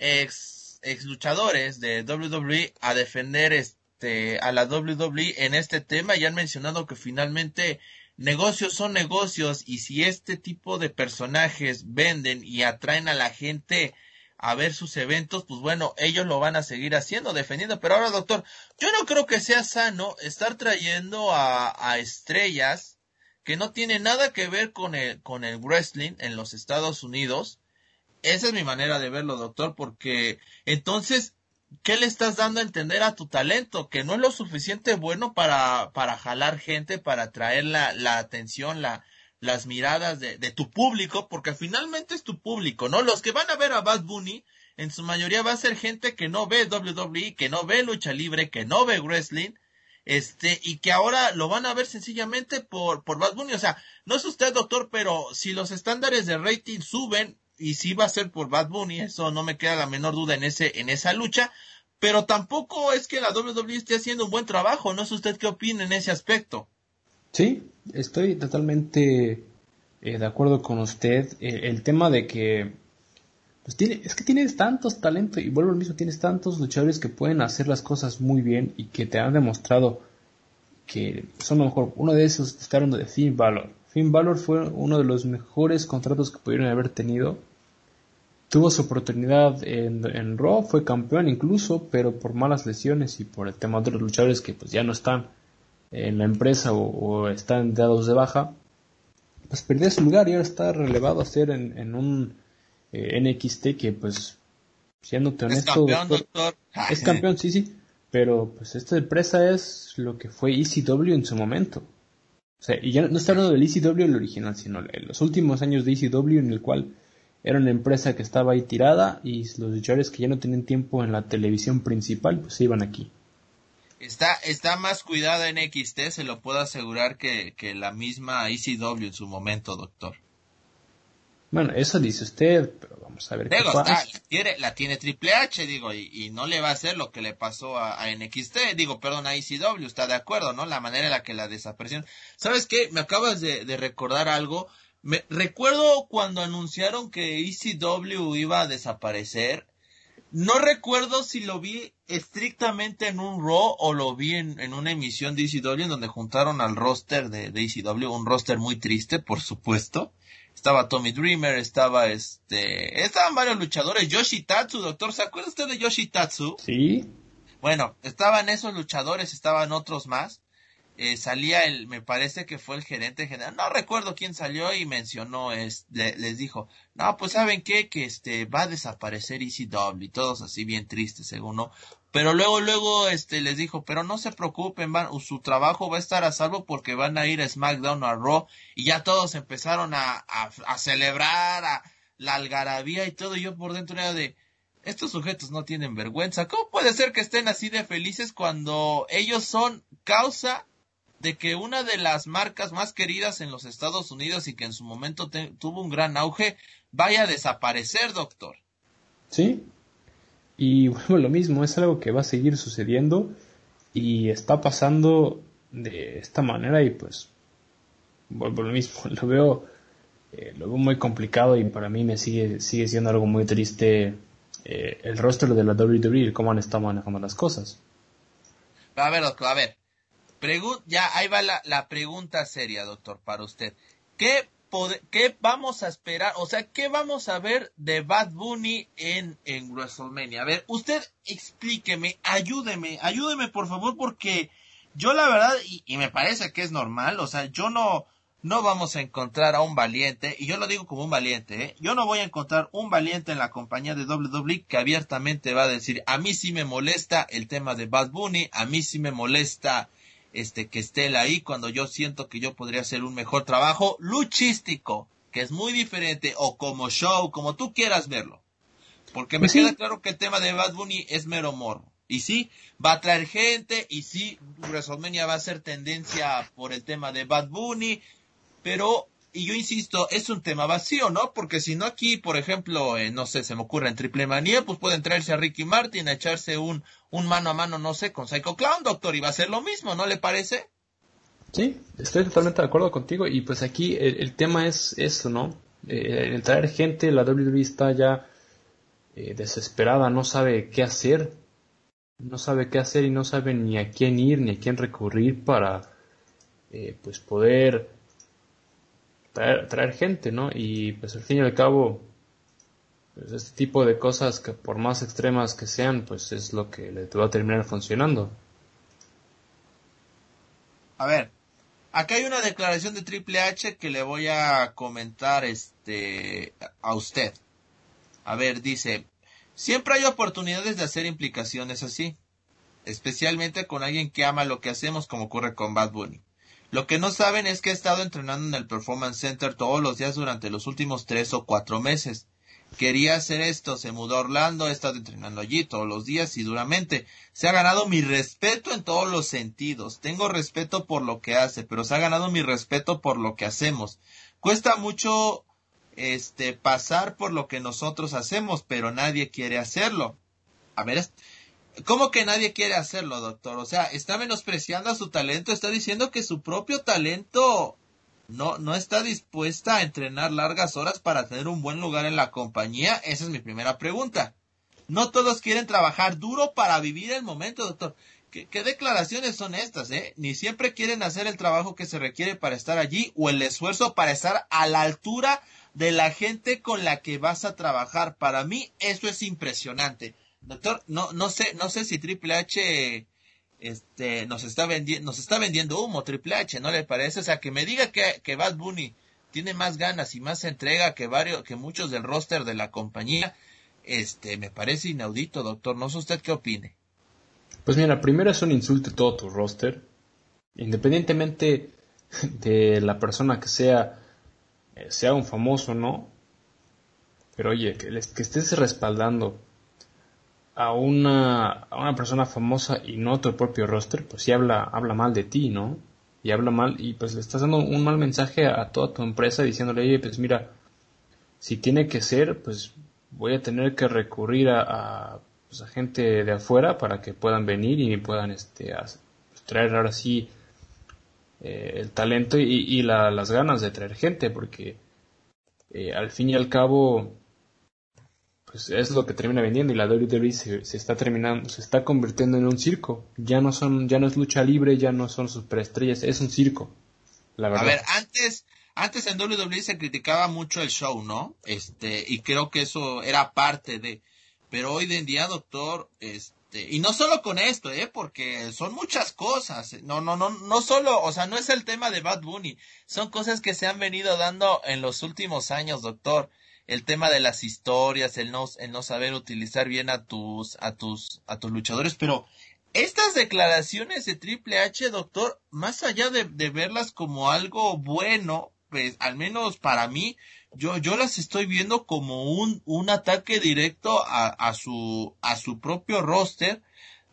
ex, ex luchadores de WWE a defender este este, a la WWE en este tema y han mencionado que finalmente negocios son negocios y si este tipo de personajes venden y atraen a la gente a ver sus eventos, pues bueno, ellos lo van a seguir haciendo, defendiendo. Pero ahora, doctor, yo no creo que sea sano estar trayendo a, a estrellas que no tienen nada que ver con el, con el wrestling en los Estados Unidos. Esa es mi manera de verlo, doctor, porque entonces ¿qué le estás dando a entender a tu talento? Que no es lo suficiente bueno para, para jalar gente, para atraer la, la atención, la, las miradas de, de, tu público, porque finalmente es tu público, ¿no? Los que van a ver a Bad Bunny, en su mayoría va a ser gente que no ve WWE, que no ve lucha libre, que no ve wrestling, este, y que ahora lo van a ver sencillamente por, por Bad Bunny. O sea, no es usted doctor, pero si los estándares de rating suben, y sí va a ser por Bad Bunny, eso no me queda la menor duda en ese, en esa lucha, pero tampoco es que la WWE esté haciendo un buen trabajo, no sé usted qué opina en ese aspecto. Sí, estoy totalmente eh, de acuerdo con usted. Eh, el tema de que pues tiene, es que tienes tantos talentos, y vuelvo al mismo, tienes tantos luchadores que pueden hacer las cosas muy bien y que te han demostrado que son lo mejor. Uno de esos está hablando de Finn Balor. Finn Balor fue uno de los mejores contratos que pudieron haber tenido. Tuvo su oportunidad en, en Raw, fue campeón incluso, pero por malas lesiones y por el tema de los luchadores que pues ya no están en la empresa o, están dados de baja, pues perdió su lugar y ahora está relevado a ser en, un eh, NXT que pues siendo honesto es campeón, es campeón sí sí pero pues esta empresa es lo que fue ECW en su momento. O sea y ya no está hablando del ECW el original sino en los últimos años de ECW en el cual era una empresa que estaba ahí tirada y los luchadores que ya no tenían tiempo en la televisión principal pues se iban aquí Está, está más cuidada en XT, se lo puedo asegurar que, que la misma ECW en su momento, doctor. Bueno, eso dice usted, pero vamos a ver qué pasa. la, tiene, la tiene Triple H, digo, y, no le va a hacer lo que le pasó a, a, NXT, digo, perdón, a ECW, está de acuerdo, ¿no? La manera en la que la desaparecieron. ¿Sabes qué? Me acabas de, de recordar algo. Me, recuerdo cuando anunciaron que ECW iba a desaparecer, no recuerdo si lo vi estrictamente en un Raw o lo vi en, una emisión de ECW en donde juntaron al roster de, de ECW, un roster muy triste, por supuesto. Estaba Tommy Dreamer, estaba este, estaban varios luchadores, Yoshitatsu, doctor, ¿se acuerda usted de Yoshitatsu? Sí. Bueno, estaban esos luchadores, estaban otros más. Eh, salía el, me parece que fue el gerente general, no recuerdo quién salió y mencionó, es, les dijo, no, pues saben qué, que este, va a desaparecer ECW y todos así bien tristes según no, pero luego, luego, este, les dijo, pero no se preocupen, van, su trabajo va a estar a salvo porque van a ir a SmackDown a Raw y ya todos empezaron a, a, a celebrar, a la algarabía y todo, yo por dentro era de, estos sujetos no tienen vergüenza. ¿Cómo puede ser que estén así de felices cuando ellos son causa de que una de las marcas más queridas en los Estados Unidos y que en su momento tuvo un gran auge vaya a desaparecer, doctor. Sí, y bueno, lo mismo, es algo que va a seguir sucediendo y está pasando de esta manera y pues vuelvo lo mismo, lo veo, eh, lo veo muy complicado y para mí me sigue, sigue siendo algo muy triste eh, el rostro de la WWE y cómo han estado manejando las cosas. A ver, doctor, a ver, ya ahí va la, pregunta seria, doctor, para usted. ¿Qué, ¿Qué vamos a esperar? O sea, ¿qué vamos a ver de Bad Bunny en, en WrestleMania? A ver, usted explíqueme, ayúdeme, ayúdeme por favor, porque yo la verdad, y, y me parece que es normal, o sea, yo no, no vamos a encontrar a un valiente, y yo lo digo como un valiente, ¿eh? yo no voy a encontrar un valiente en la compañía de WWE que abiertamente va a decir, a mí sí me molesta el tema de Bad Bunny, a mí sí me molesta este, que esté él ahí cuando yo siento que yo podría hacer un mejor trabajo luchístico, que es muy diferente, o como show, como tú quieras verlo. Porque me pues queda claro que el tema de Bad Bunny es mero morro. Y sí, va a traer gente, y sí, WrestleMania va a ser tendencia por el tema de Bad Bunny, pero y yo insisto, es un tema vacío, ¿no? Porque si no aquí, por ejemplo, eh, no sé, se me ocurre en Triple Manía, pues pueden traerse a Ricky Martin a echarse un, un mano a mano, no sé, con Psycho Clown, doctor, y va a ser lo mismo, ¿no le parece? Sí, estoy totalmente de acuerdo contigo y pues aquí el, tema es eso, ¿no? Eh, el traer gente, la WWE está ya eh, desesperada, no sabe qué hacer, no sabe qué hacer y no sabe ni a quién ir ni a quién recurrir para pues poder traer, gente, ¿no? Y pues al fin y al cabo, pues este tipo de cosas que por más extremas que sean, pues es lo que le va a terminar funcionando. A ver, acá hay una declaración de Triple H que le voy a comentar este a usted. A ver, dice, siempre hay oportunidades de hacer implicaciones así, especialmente con alguien que ama lo que hacemos como ocurre con Bad Bunny. Lo que no saben es que he estado entrenando en el Performance Center todos los días durante los últimos tres o cuatro meses. Quería hacer esto, se mudó a Orlando, he estado entrenando allí todos los días y duramente. Se ha ganado mi respeto en todos los sentidos. Tengo respeto por lo que hace, pero se ha ganado mi respeto por lo que hacemos. Cuesta mucho este, pasar por lo que nosotros hacemos, pero nadie quiere hacerlo. A ver, ¿cómo que nadie quiere hacerlo, doctor? O sea, está menospreciando a su talento, está diciendo que su propio talento no, no está dispuesta a entrenar largas horas para tener un buen lugar en la compañía. Esa es mi primera pregunta. No todos quieren trabajar duro para vivir el momento, doctor. ¿Qué, declaraciones son estas, eh? Ni siempre quieren hacer el trabajo que se requiere para estar allí o el esfuerzo para estar a la altura de la gente con la que vas a trabajar. Para mí eso es impresionante. Doctor, no, no sé, no sé si Triple H este, nos está vendiendo, nos está vendiendo humo Triple H, ¿no le parece? O sea, que me diga que, que Bad Bunny tiene más ganas y más entrega que varios, que muchos del roster de la compañía, este, me parece inaudito, doctor. No sé usted qué opine. Pues mira, primero es un insulto todo tu roster, independientemente de la persona que sea, eh, sea un famoso, ¿no? Pero oye, que estés respaldando a una, a una persona famosa y no tu propio roster, pues sí habla, habla mal de ti, ¿no? Y habla mal, y pues le estás dando un mal mensaje a toda tu empresa diciéndole, oye, pues mira, si tiene que ser, pues voy a tener que recurrir a, pues, a gente de afuera para que puedan venir y puedan este, traer ahora sí eh, el talento y, las ganas de traer gente, porque eh, al fin y al cabo pues es lo que termina vendiendo y la WWE se, está terminando, se está convirtiendo en un circo. Ya no son, ya no es lucha libre, ya no son superestrellas, es un circo. La verdad. A ver, antes, antes en WWE se criticaba mucho el show, ¿no? Este, y creo que eso era parte de, pero hoy en día, doctor, este, y no solo con esto, eh, porque son muchas cosas. No, no, no, no solo, o sea, no es el tema de Bad Bunny, son cosas que se han venido dando en los últimos años, doctor el tema de las historias, el no, el no saber utilizar bien a tus, a tus, a tus luchadores, pero estas declaraciones de Triple H, doctor, más allá de, de verlas como algo bueno, pues al menos para mí, yo, yo las estoy viendo como un, un ataque directo a, a su, a su propio roster,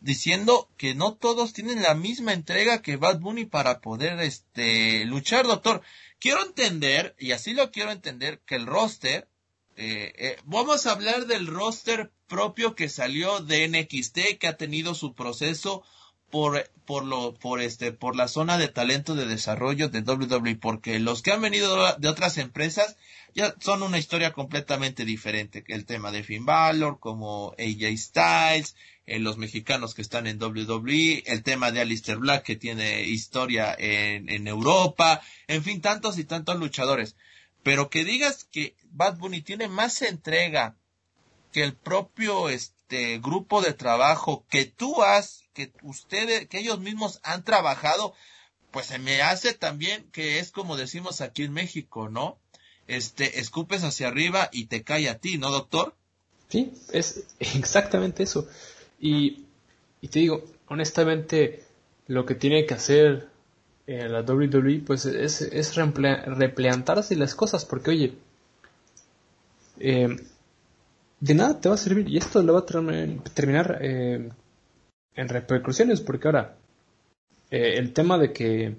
diciendo que no todos tienen la misma entrega que Bad Bunny para poder este luchar, doctor. Quiero entender, y así lo quiero entender, que el roster eh, eh, vamos a hablar del roster propio que salió de NXT, que ha tenido su proceso por, por, lo, por, este, por la zona de talento de desarrollo de WWE, porque los que han venido de otras empresas ya son una historia completamente diferente, el tema de Finn Balor, como AJ Styles, eh, los mexicanos que están en WWE, el tema de Alistair Black que tiene historia en Europa, en fin, tantos y tantos luchadores. Pero que digas que Bad Bunny tiene más entrega que el propio este grupo de trabajo que tú has, que ustedes, que ellos mismos han trabajado, pues se me hace también que es como decimos aquí en México, ¿no? Este, escupes hacia arriba y te cae a ti, ¿no, doctor? Sí, es exactamente eso. Y, y te digo, honestamente, lo que tiene que hacer eh, la WWE pues es, es replantarse las cosas porque oye eh, de nada te va a servir y esto lo va a terminar eh, en repercusiones porque ahora el tema de que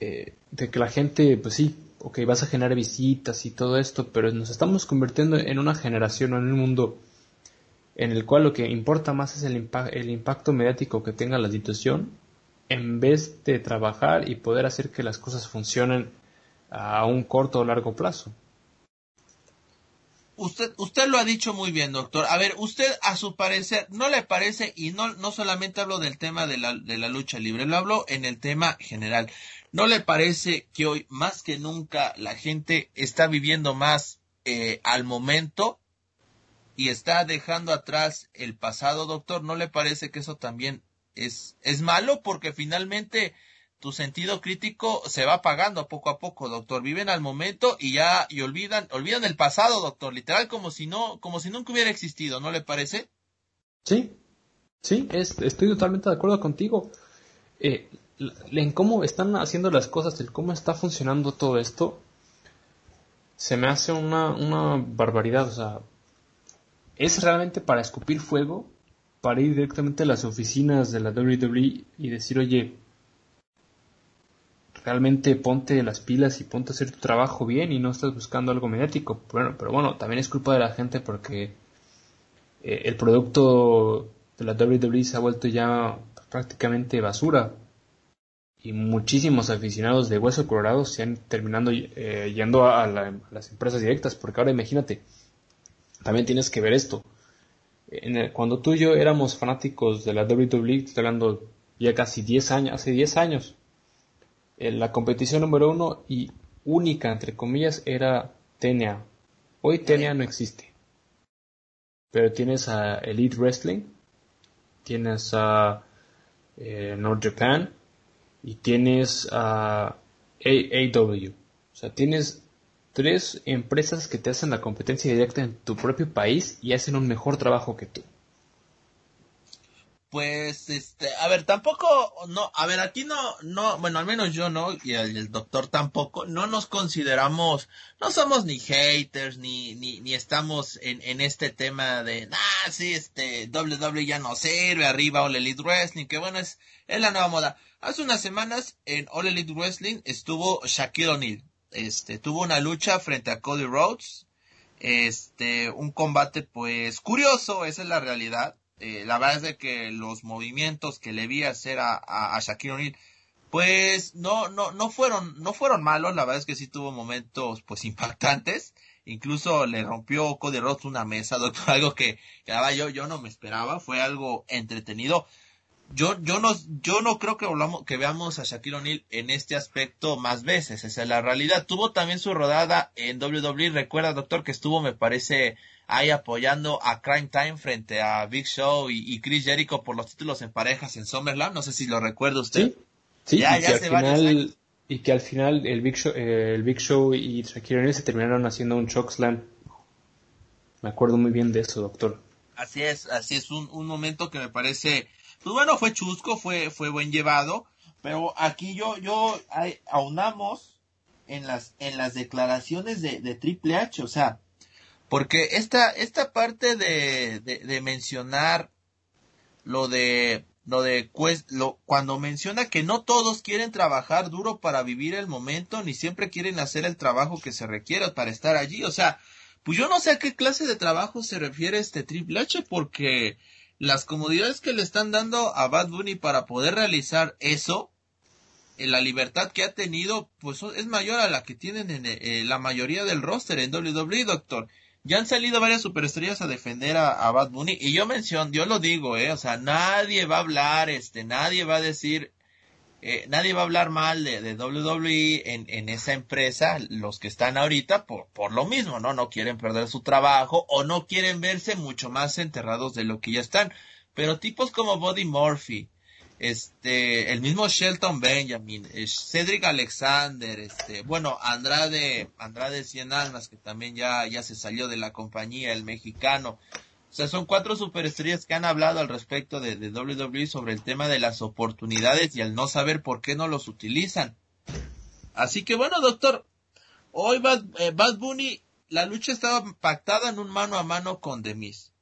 de que la gente pues sí ok vas a generar visitas y todo esto pero nos estamos convirtiendo en una generación o en un mundo en el cual lo que importa más es el, el impacto mediático que tenga la situación en vez de trabajar y poder hacer que las cosas funcionen a un corto o largo plazo. Usted, usted lo ha dicho muy bien, doctor. A ver, usted a su parecer, ¿no le parece? Y no, no solamente hablo del tema de la, de la lucha libre, lo hablo en el tema general. ¿No le parece que hoy más que nunca la gente está viviendo más eh, al momento y está dejando atrás el pasado, doctor? ¿No le parece que eso también es, es malo porque finalmente tu sentido crítico se va apagando poco a poco, doctor. Viven al momento y ya, y olvidan, olvidan el pasado, doctor. Literal como si no, como si nunca hubiera existido, ¿no le parece? Sí, sí, estoy totalmente de acuerdo contigo. Eh, en cómo están haciendo las cosas, en cómo está funcionando todo esto, se me hace una, una barbaridad. O sea, es realmente para escupir fuego para ir directamente a las oficinas de la WWE y decir, oye, realmente ponte las pilas y ponte a hacer tu trabajo bien y no estás buscando algo mediático. Bueno, pero bueno, también es culpa de la gente porque eh, el producto de la WWE se ha vuelto ya prácticamente basura y muchísimos aficionados de Hueso Colorado se han terminando eh, yendo a, las empresas directas, porque ahora imagínate, también tienes que ver esto. cuando tú y yo éramos fanáticos de la WWE, estoy hablando ya casi 10 años, hace 10 años, la competición número uno y única, entre comillas, era TNA. Hoy TNA no existe. Pero tienes a Elite Wrestling, tienes a eh, North Japan, y tienes a AAW. O sea, tienes tres empresas que te hacen la competencia directa en tu propio país y hacen un mejor trabajo que tú. Pues, este, a ver, tampoco, no, a ver, aquí no, no, bueno, al menos yo no, y el, doctor tampoco, no nos consideramos, no somos ni haters, ni, ni, ni estamos en, en este tema de, ah, sí, este, WWE ya no sirve, arriba All Elite Wrestling, que bueno, es, es la nueva moda. Hace unas semanas en All Elite Wrestling estuvo Shaquille O'Neal. Este, tuvo una lucha frente a Cody Rhodes. Este, un combate pues curioso, esa es la realidad. Eh, la verdad es de que los movimientos que le vi hacer a, a, Shaquille O'Neal pues no, no, no fueron, no fueron malos, la verdad es que sí tuvo momentos pues impactantes, incluso le rompió Cody Rhodes una mesa, doctor, algo que, que yo, yo no me esperaba, fue algo entretenido yo, yo no, yo no creo que volvamos, que veamos a Shaquille O'Neal en este aspecto más veces, esa es la realidad. Tuvo también su rodada en WWE, recuerda doctor que estuvo, me parece, ahí apoyando a Crime Time frente a Big Show y, Chris Jericho por los títulos en parejas en SummerSlam, no sé si lo recuerda usted. Sí, ya, y, que al final, y que al final el Big Show, el Big Show y Shaquille O'Neal se terminaron haciendo un chokeslam. Me acuerdo muy bien de eso, doctor. Así es, así es un, un momento que me parece pues bueno, fue chusco, fue, fue buen llevado, pero aquí yo, yo aunamos en las, en las declaraciones de, de Triple H, o sea, porque esta, esta parte de, de, mencionar lo de, lo de, cuando menciona que no todos quieren trabajar duro para vivir el momento, ni siempre quieren hacer el trabajo que se requiere para estar allí, o sea, pues yo no sé a qué clase de trabajo se refiere este Triple H, porque las comodidades que le están dando a Bad Bunny para poder realizar eso, en la libertad que ha tenido, pues es mayor a la que tienen en eh, la mayoría del roster en WWE, doctor. Ya han salido varias superestrellas a defender a, Bad Bunny y yo menciono, yo lo digo, eh, o sea, nadie va a hablar, este, nadie va a decir, eh, nadie va a hablar mal de, de WWE en, en, esa empresa, los que están ahorita, por, por lo mismo, ¿no? No quieren perder su trabajo o no quieren verse mucho más enterrados de lo que ya están. Pero tipos como Buddy Murphy, este, el mismo Shelton Benjamin, eh, Cedric Alexander, este, bueno, Andrade, Andrade Cien Almas, que también ya, ya se salió de la compañía, el mexicano, o sea, son cuatro superestrellas que han hablado al respecto de, de WWE sobre el tema de las oportunidades y el no saber por qué no los utilizan. Así que bueno, doctor, hoy Bad, eh, Bunny, la lucha estaba pactada en un mano a mano con The Miz.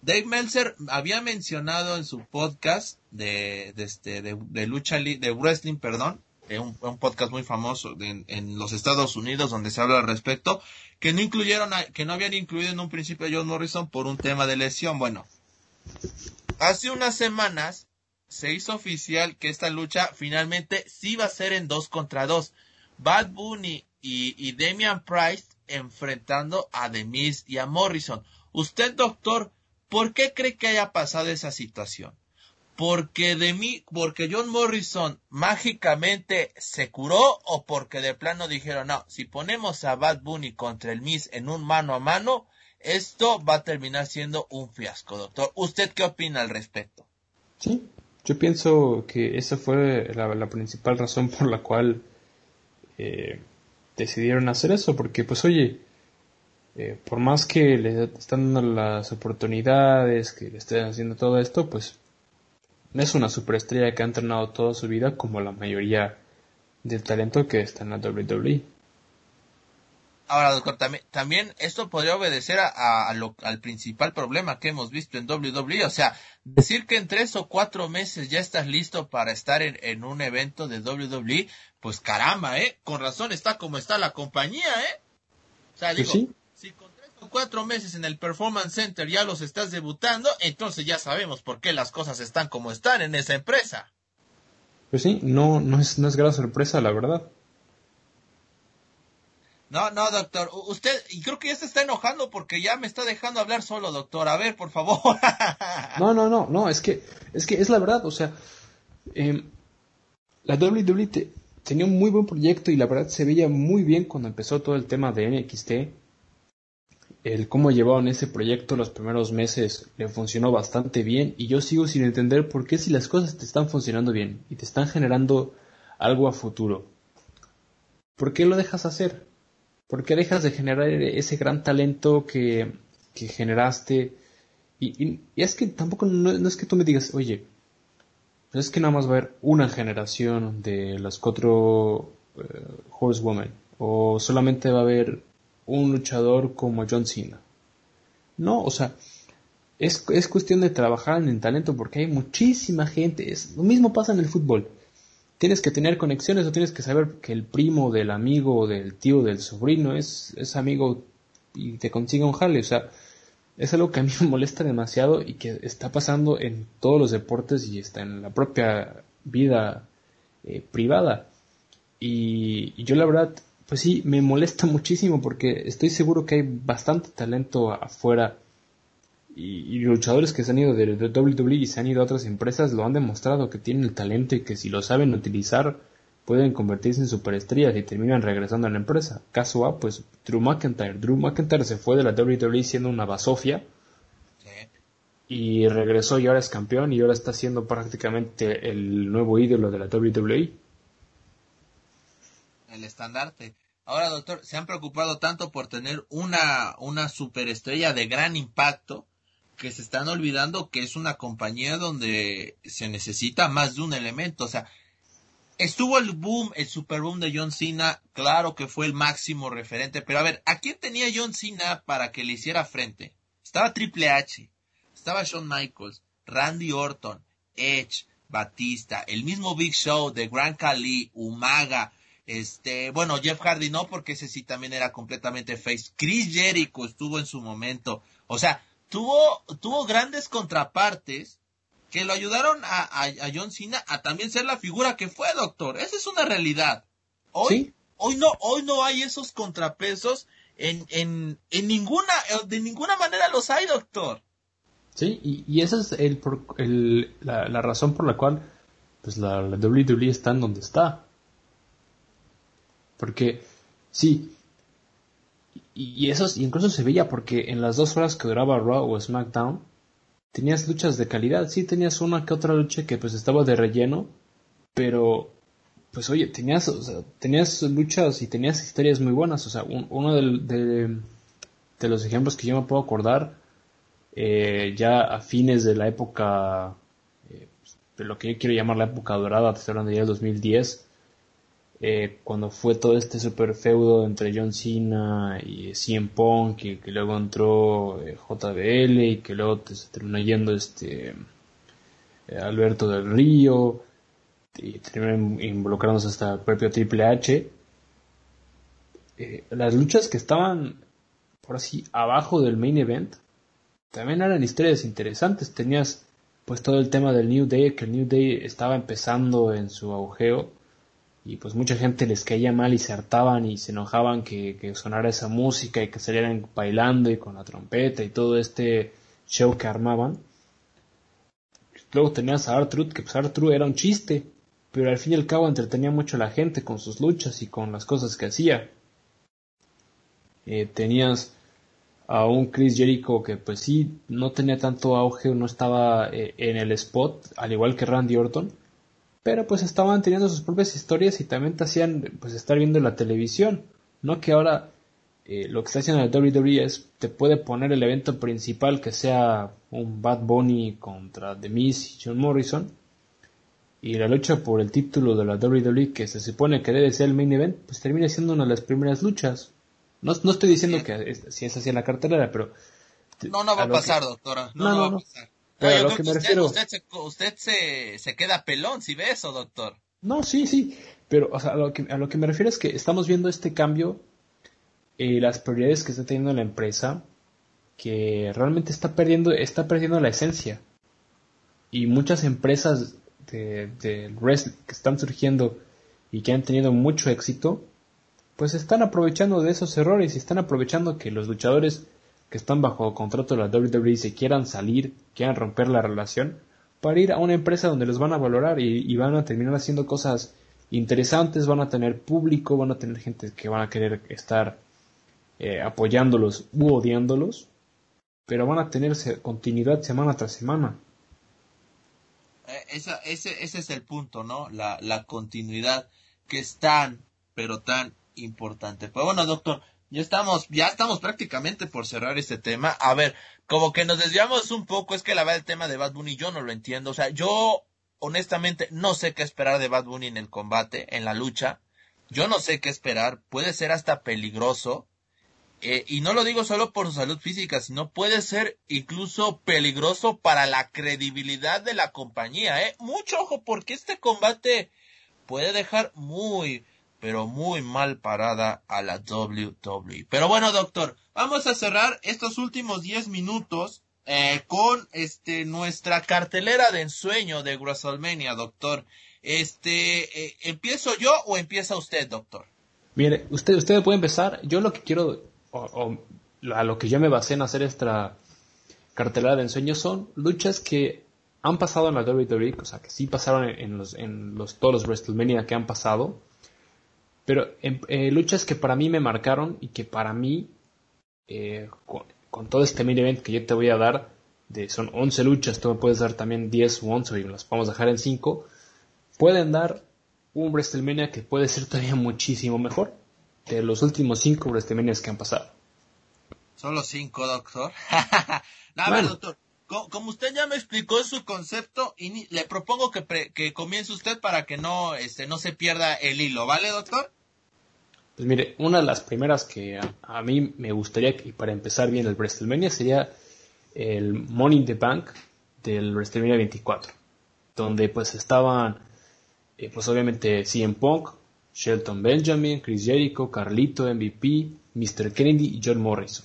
Dave Meltzer había mencionado en su podcast de, este, de, lucha, de wrestling, perdón, un, un, podcast muy famoso en los Estados Unidos donde se habla al respecto, que no incluyeron, que no habían incluido en un principio a John Morrison por un tema de lesión. Bueno, hace unas semanas se hizo oficial que esta lucha finalmente sí va a ser en dos contra dos. Bad Bunny y, y Damian Price enfrentando a The Miz y a Morrison. Usted, doctor, ¿por qué cree que haya pasado esa situación? Porque de mí, porque John Morrison mágicamente se curó o porque de plano dijeron, no, si ponemos a Bad Bunny contra el Miss en un mano a mano, esto va a terminar siendo un fiasco, doctor. ¿Usted qué opina al respecto? Sí, yo pienso que esa fue la, principal razón por la cual eh, decidieron hacer eso, porque pues oye, eh, por más que le están dando las oportunidades, que le estén haciendo todo esto, pues no es una superestrella que ha entrenado toda su vida como la mayoría del talento que está en la WWE. Ahora, doctor, también, también esto podría obedecer a, al principal problema que hemos visto en WWE. O sea, decir que en tres o cuatro meses ya estás listo para estar en, un evento de WWE, pues caramba, ¿eh? Con razón está como está la compañía, ¿eh? O sea, pues digo, cuatro meses en el Performance Center ya los estás debutando, entonces ya sabemos por qué las cosas están como están en esa empresa. Pues sí, no, no es, no es gran sorpresa, la verdad. No, no, doctor. Usted, y creo que ya se está enojando porque ya me está dejando hablar solo, doctor. A ver, por favor. no, no, no, no, es que, es que es la verdad, o sea, em, la WWE tenía un muy buen proyecto y la verdad se veía muy bien cuando empezó todo el tema de NXT. El cómo llevaban ese proyecto los primeros meses le funcionó bastante bien y yo sigo sin entender por qué si las cosas te están funcionando bien y te están generando algo a futuro, ¿por qué lo dejas hacer? ¿Por qué dejas de generar ese gran talento que, generaste? Y, es que tampoco no, es que tú me digas, oye, es que nada más va a haber una generación de las cuatro uh, Horsewomen, o solamente va a haber un luchador como John Cena. No, o sea, es, es cuestión de trabajar en talento porque hay muchísima gente. Es, lo mismo pasa en el fútbol tienes que tener conexiones o tienes que saber que el primo del amigo, del tío, del sobrino es, es amigo y te consigue un jale. O sea, es algo que a mí me molesta demasiado y que está pasando en todos los deportes y está en la propia vida eh, privada. Y, yo la verdad, pues sí, me molesta muchísimo porque estoy seguro que hay bastante talento afuera y, luchadores que se han ido de, WWE y se han ido a otras empresas lo han demostrado que tienen el talento y que si lo saben utilizar pueden convertirse en superestrellas y terminan regresando a la empresa. Caso A, pues Drew McIntyre. Drew McIntyre se fue de la WWE siendo una basofia y regresó y ahora es campeón y ahora está siendo prácticamente el nuevo ídolo de la WWE. El estandarte. Ahora, doctor, se han preocupado tanto por tener una, una superestrella de gran impacto que se están olvidando que es una compañía donde se necesita más de un elemento. O sea, estuvo el boom, el super boom de John Cena, claro que fue el máximo referente, pero a ver, ¿a quién tenía John Cena para que le hiciera frente? Estaba Triple H, estaba Shawn Michaels, Randy Orton, Edge, Batista, el mismo Big Show de Grand Khali, Umaga, este, bueno, Jeff Hardy no, porque ese sí también era completamente face. Chris Jericho estuvo en su momento. O sea, tuvo, tuvo grandes contrapartes que lo ayudaron a, a, John Cena a también ser la figura que fue, doctor. Esa es una realidad. Hoy, hoy no, hoy no hay esos contrapesos en, en, en ninguna, de ninguna manera los hay, doctor. Sí, y, y esa es el, el, la, la, razón por la cual pues la, la WWE está en donde está. Porque, sí, y eso incluso se veía porque en las dos horas que duraba Raw o SmackDown, tenías luchas de calidad. Sí, tenías una que otra lucha que pues estaba de relleno, pero pues oye, tenías, tenías luchas y tenías historias muy buenas. O sea, uno de, de, los ejemplos que yo me puedo acordar, eh, ya a fines de la época, eh, de lo que yo quiero llamar la época dorada, te estoy hablando ya del 2010, eh, cuando fue todo este super feudo entre John Cena y CM Punk, y que luego entró eh, JBL y que luego se terminó yendo este eh, Alberto del Río y terminó involucrándose hasta el propio Triple H. las luchas que estaban por así abajo del main event también eran historias interesantes. Tenías pues todo el tema del New Day, que el New Day estaba empezando en su augeo y pues mucha gente les caía mal y se hartaban y se enojaban que, sonara esa música y que salieran bailando y con la trompeta y todo este show que armaban. Luego tenías a Artruth, que pues Artruth era un chiste, pero al fin y al cabo entretenía mucho a la gente con sus luchas y con las cosas que hacía. Eh, tenías a un Chris Jericho que pues sí no tenía tanto auge, no estaba eh, en el spot, al igual que Randy Orton, pero pues estaban teniendo sus propias historias y también te hacían pues estar viendo la televisión, no que ahora eh, lo que está haciendo la WWE es te puede poner el evento principal que sea un Bad Bunny contra The Miz y John Morrison. Y la lucha por el título de la WWE que se supone que debe ser el main event pues termina siendo una de las primeras luchas. No, no estoy diciendo que si es así en la cartelera, pero... No, no va a, pasar, doctora. No, no, va a pasar. Pero a lo que me refiero... Usted, se, usted se, se, queda pelón si ve eso, doctor. No, sí, sí. Pero o sea, a, lo que, a lo que me refiero es que estamos viendo este cambio y las prioridades que está teniendo la empresa que realmente está perdiendo, está perdiendo la esencia. Y muchas empresas de, de wrestling que están surgiendo y que han tenido mucho éxito, pues están aprovechando de esos errores y están aprovechando que los luchadores que están bajo contrato de la WWE se quieran salir, quieran romper la relación, para ir a una empresa donde los van a valorar y, van a terminar haciendo cosas interesantes, van a tener público, van a tener gente que van a querer estar eh, apoyándolos u odiándolos, pero van a tener continuidad semana tras semana. Eh, esa, ese, ese es el punto, ¿no? La, la continuidad que es tan, pero tan importante. Pues bueno, doctor, ya estamos, ya estamos prácticamente por cerrar este tema. A ver, como que nos desviamos un poco, es que la verdad el tema de Bad Bunny yo no lo entiendo. O sea, yo honestamente no sé qué esperar de Bad Bunny en el combate, en la lucha. Yo no sé qué esperar, puede ser hasta peligroso. Eh, y no lo digo solo por su salud física, sino puede ser incluso peligroso para la credibilidad de la compañía. ¿eh? Mucho ojo, porque este combate puede dejar muy, pero muy mal parada a la WWE. Pero bueno, doctor, vamos a cerrar estos últimos 10 minutos eh, con este nuestra cartelera de ensueño de WrestleMania, doctor. Este, eh, ¿empiezo yo o empieza usted, doctor? Mire, usted, usted puede empezar. Yo lo que quiero, o, a lo que yo me basé en hacer esta cartelera de ensueño son luchas que han pasado en la WWE, o sea, que sí pasaron en, los, en los, todos los WrestleMania que han pasado pero eh, luchas que para mí me marcaron y que para mí, eh, con, todo este mini event que yo te voy a dar, de, son 11 luchas, tú me puedes dar también 10 o 11 y las vamos a dejar en 5, pueden dar un WrestleMania que puede ser todavía muchísimo mejor de los últimos 5 WrestleManias que han pasado. Solo 5, doctor. a ver, doctor, como usted ya me explicó su concepto, y le propongo que, que comience usted para que no, este, no se pierda el hilo, ¿vale, doctor? Pues mire, una de las primeras que a, mí me gustaría, y para empezar bien el WrestleMania, sería el Money in the Bank del WrestleMania 24, donde pues estaban, eh, pues obviamente CM Punk, Shelton Benjamin, Chris Jericho, Carlito, MVP, Mr. Kennedy y John Morrison.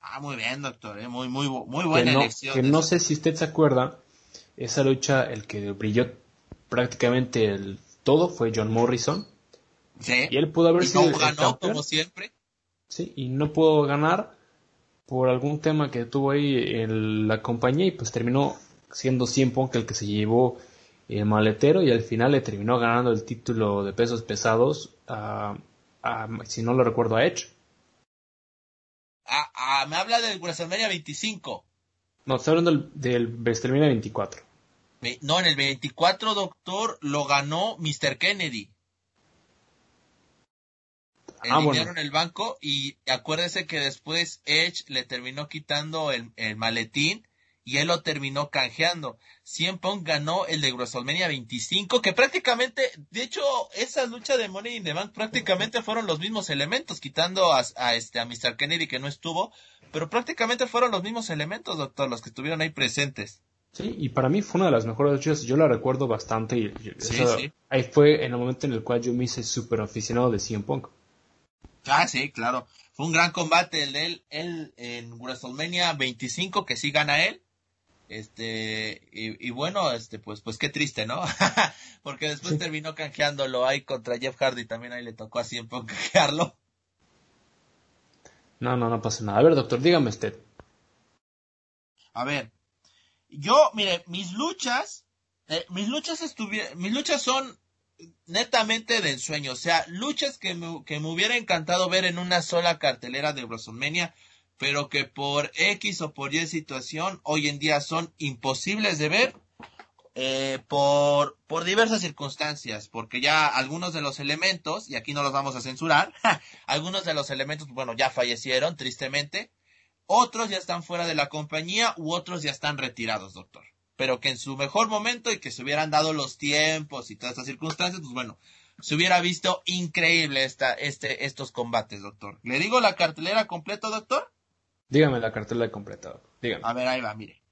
Ah, muy bien, doctor, eh, muy, muy, muy buena elección. Que no sé si usted se acuerda, esa lucha, el que brilló prácticamente el todo fue John Morrison y él pudo haber sido. ganó, como siempre. Sí, y no pudo ganar por algún tema que tuvo ahí en la compañía y pues terminó siendo 100 Punk el que se llevó el maletero y al final le terminó ganando el título de pesos pesados a, si no lo recuerdo, a Edge. Ah, ah, me habla del WrestleMania 25. No, estoy hablando del, del WrestleMania 24. No, en el 24, doctor, lo ganó Mr. Kennedy el ah, el banco y acuérdese que después Edge le terminó quitando el, maletín y él lo terminó canjeando. Cien Punk ganó el de WrestleMania 25, que prácticamente, de hecho, esa lucha de Money in the Bank prácticamente fueron los mismos elementos, quitando a, este, a Mr. Kennedy que no estuvo, pero prácticamente fueron los mismos elementos, doctor, los que estuvieron ahí presentes. Sí, y para mí fue una de las mejores luchas, yo la recuerdo bastante y ahí fue en el momento en el cual yo me hice súper aficionado de CM Punk. Ah, sí, claro. Fue un gran combate el de él, él en WrestleMania 25, que sí gana él. Este, y, bueno, este, pues, pues qué triste, ¿no? Porque después terminó canjeándolo ahí contra Jeff Hardy, también ahí le tocó así un poco canjearlo. No, no, no pasa nada. A ver, doctor, dígame usted. A ver, yo, mire, mis luchas, eh, mis luchas estuvieron, mis luchas son netamente de ensueño. O sea, luchas que me, que me hubiera encantado ver en una sola cartelera de WrestleMania, pero que por X o por Y situación hoy en día son imposibles de ver. Eh, por, por diversas circunstancias, porque ya algunos de los elementos, y aquí no los vamos a censurar, algunos de los elementos, bueno, ya fallecieron, tristemente, otros ya están fuera de la compañía u otros ya están retirados, doctor pero que en su mejor momento y que se hubieran dado los tiempos y todas estas circunstancias, pues bueno, se hubiera visto increíble esta, este, estos combates, doctor. ¿Le digo la cartelera completa, doctor? Dígame la cartelera completa, dígame. A ver, ahí va, mire.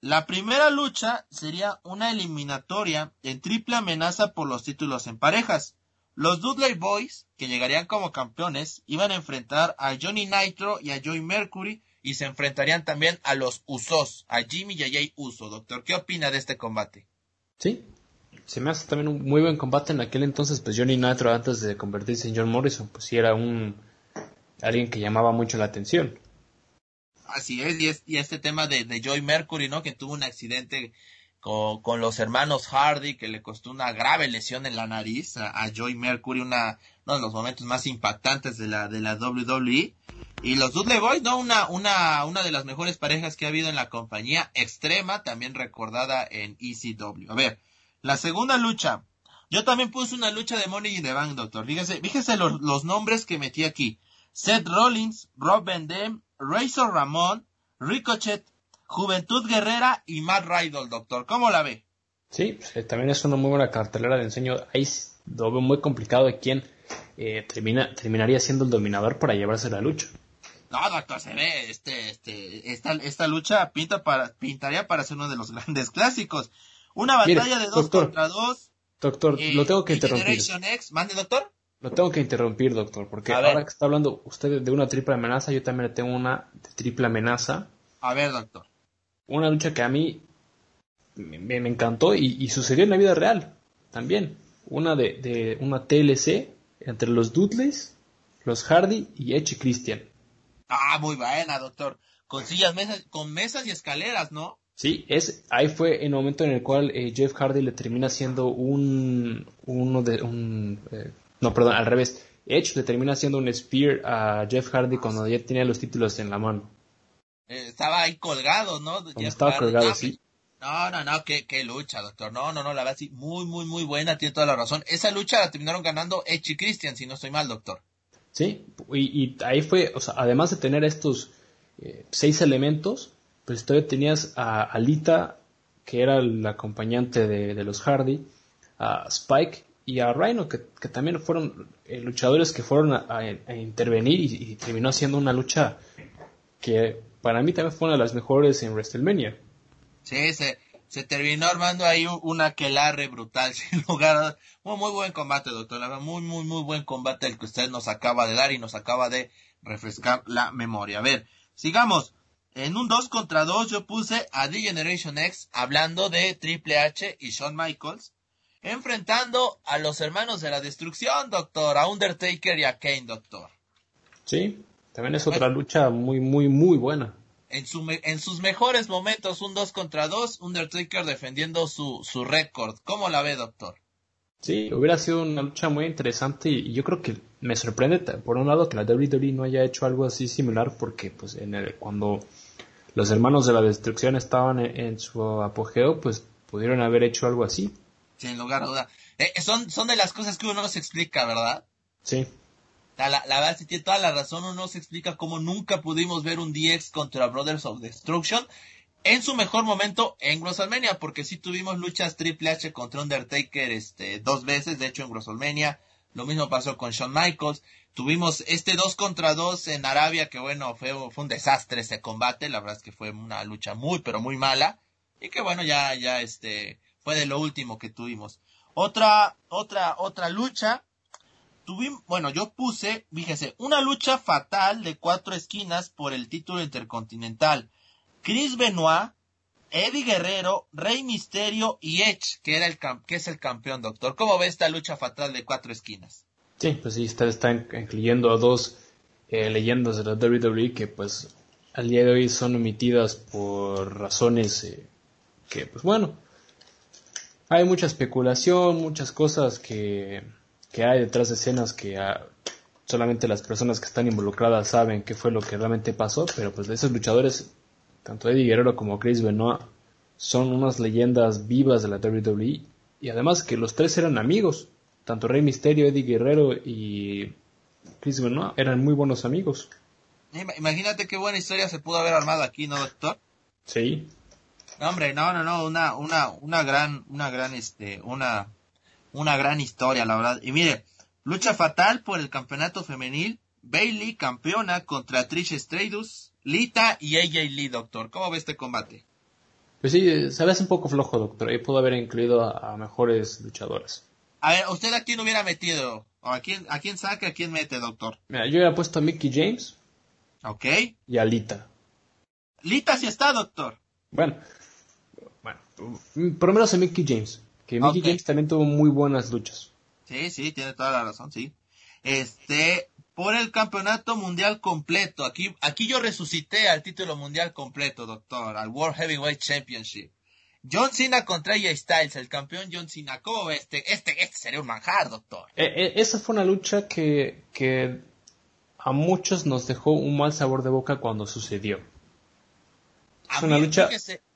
La primera lucha sería una eliminatoria en triple amenaza por los títulos en parejas. Los Dudley Boys, que llegarían como campeones, iban a enfrentar a Johnny Nitro y a Joey Mercury y se enfrentarían también a los Usos, a Jimmy y a Jay Uso. Doctor, ¿qué opina de este combate? Sí, se me hace también un muy buen combate en aquel entonces, pues Johnny Nitro antes de convertirse en John Morrison, pues sí era un alguien que llamaba mucho la atención. Así es, y, este tema de, de, Joy Mercury, ¿no? Que tuvo un accidente con, con, los hermanos Hardy, que le costó una grave lesión en la nariz a, Joy Mercury, una, uno de los momentos más impactantes de la, de la WWE. Y los Dudley Boys, ¿no? Una, una, una de las mejores parejas que ha habido en la compañía extrema, también recordada en ECW. A ver, la segunda lucha. Yo también puse una lucha de Money in the Bank, doctor. Fíjese, fíjese los, los nombres que metí aquí. Seth Rollins, Rob Van Dam, Razor Ramón, Ricochet, Juventud Guerrera y Matt Riddle, doctor. ¿Cómo la ve? Sí, pues, también es una muy buena cartelera de enseño. Ahí veo muy complicado de quién eh, termina, terminaría siendo el dominador para llevarse la lucha. No, doctor, se ve, este, este, esta, esta lucha pinta para, pintaría para ser uno de los grandes clásicos. Una batalla de dos contra dos. Doctor, lo tengo que interrumpir. X, mande, doctor. Lo tengo que interrumpir, doctor, porque ahora que está hablando usted de una triple amenaza, yo también tengo una triple amenaza. A ver, doctor. Una lucha que a mí me, encantó y, sucedió en la vida real también. Una de, de una TLC entre los Dudleys, los Hardy y Edge Christian. Ah, muy buena, doctor. Con sillas, mesas, con mesas y escaleras, ¿no? Sí, es, ahí fue el momento en el cual eh, Jeff Hardy le termina siendo un, uno de, un, eh, no, perdón, al revés. Edge le termina haciendo un spear a Jeff Hardy cuando ya tenía los títulos en la mano. Eh, estaba ahí colgado, ¿no? estaba colgado, sí. No, no, no, qué, qué lucha, doctor. No, no, no, la verdad sí, muy, muy, muy buena, tiene toda la razón. Esa lucha la terminaron ganando Edge y Christian, si no estoy mal, doctor. Sí, y, ahí fue, o sea, además de tener estos eh, seis elementos, pues todavía tenías a Alita, que era el acompañante de, de los Hardy, a Spike y a Rhino, que, también fueron eh, luchadores que fueron a, intervenir y, terminó siendo una lucha que para mí también fue una de las mejores en WrestleMania. Sí, se, se terminó armando ahí una aquelarre brutal, sin lugar Muy, muy buen combate, doctor. Muy, muy, muy buen combate el que usted nos acaba de dar y nos acaba de refrescar la memoria. A ver, sigamos. En un 2 contra 2 yo puse a The Generation X hablando de Triple H y Shawn Michaels enfrentando a los hermanos de la destrucción, doctor, a Undertaker y a Kane, doctor. Sí, también es otra lucha muy, muy, muy buena. En, su, en sus mejores momentos, un 2 contra 2, Undertaker defendiendo su, su récord. ¿Cómo la ve, doctor? Sí, hubiera sido una lucha muy interesante y yo creo que me sorprende, por un lado, que la WWE no haya hecho algo así similar porque pues en el, cuando los hermanos de la destrucción estaban en su apogeo, pues pudieron haber hecho algo así sin lugar a duda. Eh, eh, son, son de las cosas que uno no se explica, ¿verdad? Sí. La, la, verdad, si tiene toda la razón, uno no se explica cómo nunca pudimos ver un DX contra Brothers of Destruction en su mejor momento en WrestleMania, porque sí tuvimos luchas Triple H contra Undertaker este, dos veces, de hecho en WrestleMania. Lo mismo pasó con Shawn Michaels. Tuvimos este dos contra dos en Arabia, que bueno, fue, fue un desastre ese combate. La verdad es que fue una lucha muy, pero muy mala. Y que bueno, ya, ya este, fue de lo último que tuvimos. Otra, otra, otra lucha. Tuvimos, bueno, yo puse, fíjese, una lucha fatal de cuatro esquinas por el título intercontinental. Chris Benoit, Eddie Guerrero, Rey Misterio y Edge, que, era el, que es el campeón, doctor. ¿Cómo ve esta lucha fatal de cuatro esquinas? Sí, pues sí, está, está incluyendo a dos eh, leyendas de la WWE que pues al día de hoy son omitidas por razones eh, que, pues bueno, hay mucha especulación, muchas cosas que, que hay detrás de escenas que ah, solamente las personas que están involucradas saben qué fue lo que realmente pasó, pero pues de esos luchadores, tanto Eddie Guerrero como Chris Benoit, son unas leyendas vivas de la WWE y además que los tres eran amigos, tanto Rey Misterio, Eddie Guerrero y Chris Benoit eran muy buenos amigos. Imagínate qué buena historia se pudo haber armado aquí, ¿no, doctor? Sí. No, hombre, no, no, no, una, una, una gran, una gran, este, una, una gran historia, la verdad. Y mire, lucha fatal por el campeonato femenil. Bailey campeona contra Trish Stratus, Lita y AJ Lee, doctor. ¿Cómo ve este combate? Pues sí, se ve un poco flojo, doctor. Ahí pudo haber incluido a, mejores luchadoras. A ver, ¿usted a quién hubiera metido? ¿O a quién, a quién saca, a quién mete, doctor? Mira, yo hubiera puesto a Mickey James. Ok. Y a Lita. Lita sí está, doctor. Bueno, bueno, por lo menos a Mickey James. Que Mickey James también tuvo muy buenas luchas. Sí, sí, tiene toda la razón, sí. Este, por el campeonato mundial completo. Aquí, aquí yo resucité al título mundial completo, doctor, al World Heavyweight Championship. John Cena contra AJ Styles, el campeón John Cena. ¿Cómo este? Este, este sería un manjar, doctor. E, e, esa fue una lucha que, que a muchos nos dejó un mal sabor de boca cuando sucedió. Es una lucha.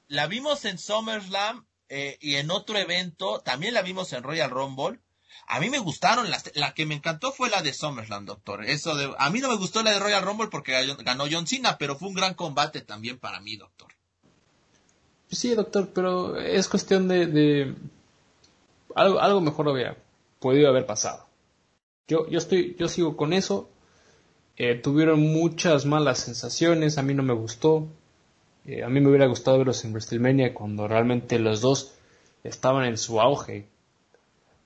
la vimos en SummerSlam eh, y en otro evento, también la vimos en Royal Rumble. A mí me gustaron, las, la que me encantó fue la de SummerSlam, doctor. Eso de, a mí no me gustó la de Royal Rumble porque ganó John Cena, pero fue un gran combate también para mí, doctor. Sí, doctor, pero es cuestión de, algo, algo mejor había podido haber pasado. Yo, yo estoy, yo sigo con eso. Eh, tuvieron muchas malas sensaciones, a mí no me gustó. Eh, a mí me hubiera gustado verlos en WrestleMania cuando realmente los dos estaban en su auge.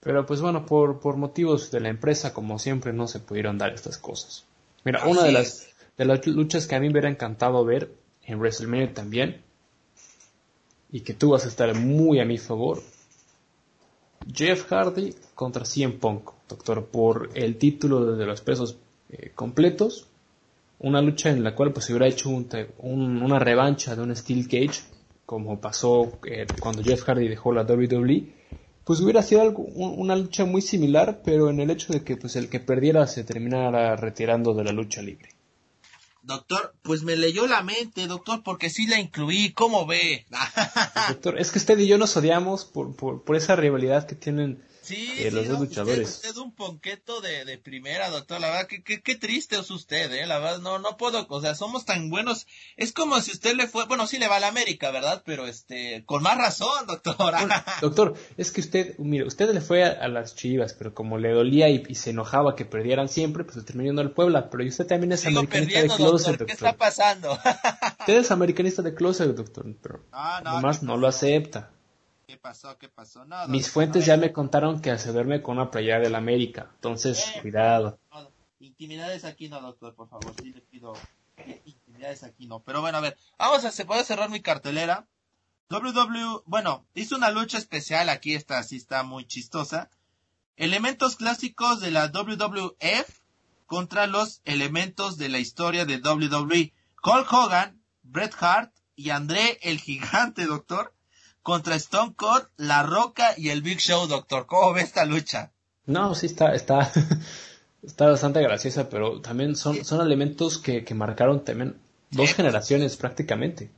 Pero pues bueno, por, por motivos de la empresa, como siempre, no se pudieron dar estas cosas. Mira, una de las, de las luchas que a mí me hubiera encantado ver en WrestleMania también, y que tú vas a estar muy a mi favor, Jeff Hardy contra CM Punk, doctor, por el título de los pesos eh, completos una lucha en la cual pues se hubiera hecho una revancha de un Steel Cage, como pasó eh, cuando Jeff Hardy dejó la WWE, pues hubiera sido algo, una lucha muy similar, pero en el hecho de que pues el que perdiera se terminara retirando de la lucha libre. Doctor, pues me leyó la mente, doctor, porque sí la incluí, ¿cómo ve? doctor, es que usted y yo nos odiamos por, por, por esa rivalidad que tienen Sí, eh, los dos luchadores. Usted, es un ponqueto de, de, primera, doctor. La verdad, que qué, triste es usted, ¿eh? La verdad, no, no puedo, o sea, somos tan buenos. Es como si usted le fue, bueno, sí le va a la América, ¿verdad? Pero este, con más razón, doctor. doctor, es que usted, mire, usted le fue a, las chivas, pero como le dolía y, se enojaba que perdieran siempre, pues le terminó yendo al Puebla. Pero usted también es americanista de closet, doctor. ¿Qué está pasando? usted es americanista de closet, doctor, pero ah, no, nomás no lo acepta. ¿Qué pasó? ¿Qué pasó? Mis fuentes ya me contaron que se duerme con una playera del América. Entonces, eh, cuidado. intimidades aquí no, doctor, por favor. Sí le pido intimidades aquí no. Pero bueno, a ver. Vamos a, se puede cerrar mi cartelera. WW, bueno, hizo una lucha especial aquí, esta sí está muy chistosa. Elementos clásicos de la WWF contra los elementos de la historia de WWE. Cole Hogan, Bret Hart y André el Gigante, doctor, contra Stone Cold, La Roca y el Big Show, doctor. ¿Cómo ve esta lucha? No, sí está, está, está bastante graciosa, pero también son, son elementos que, que marcaron también dos generaciones prácticamente.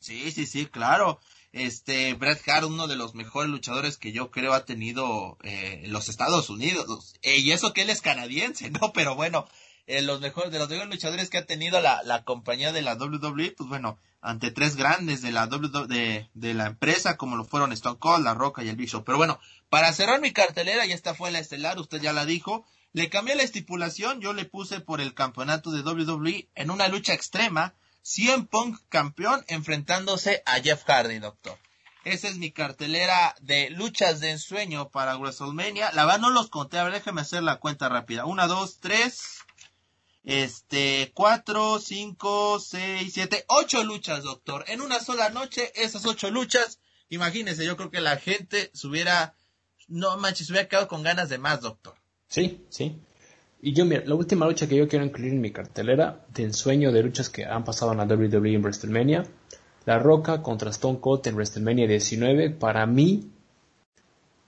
Sí, sí, sí, claro. Este, Bret Hart, uno de los mejores luchadores que yo creo ha tenido eh, los Estados Unidos. Eh, y eso que él es canadiense, ¿no? Pero bueno, eh, los mejores, de los mejores luchadores que ha tenido la, la compañía de la WWE, pues bueno, ante tres grandes de la, de, de la empresa, como lo fueron Stone Cold, La Roca y el Big. Pero bueno, para cerrar mi cartelera, y esta fue la estelar, usted ya la dijo, le cambié la estipulación, yo le puse por el campeonato de WWE en una lucha extrema, 100 Punk campeón enfrentándose a Jeff Hardy, doctor. Esa es mi cartelera de luchas de ensueño para WrestleMania. La verdad no los conté, a ver, déjeme hacer la cuenta rápida. Una, dos, tres, este, cuatro, cinco, seis, siete, ocho luchas, doctor. En una sola noche, esas ocho luchas, imagínese, yo creo que la gente se hubiera, no manches, se hubiera quedado con ganas de más, doctor. Sí, sí. Y yo, mira, la última lucha que yo quiero incluir en mi cartelera de ensueño de luchas que han pasado en la WWE en WrestleMania, La Roca contra Stone Cold en WrestleMania 19, para mí,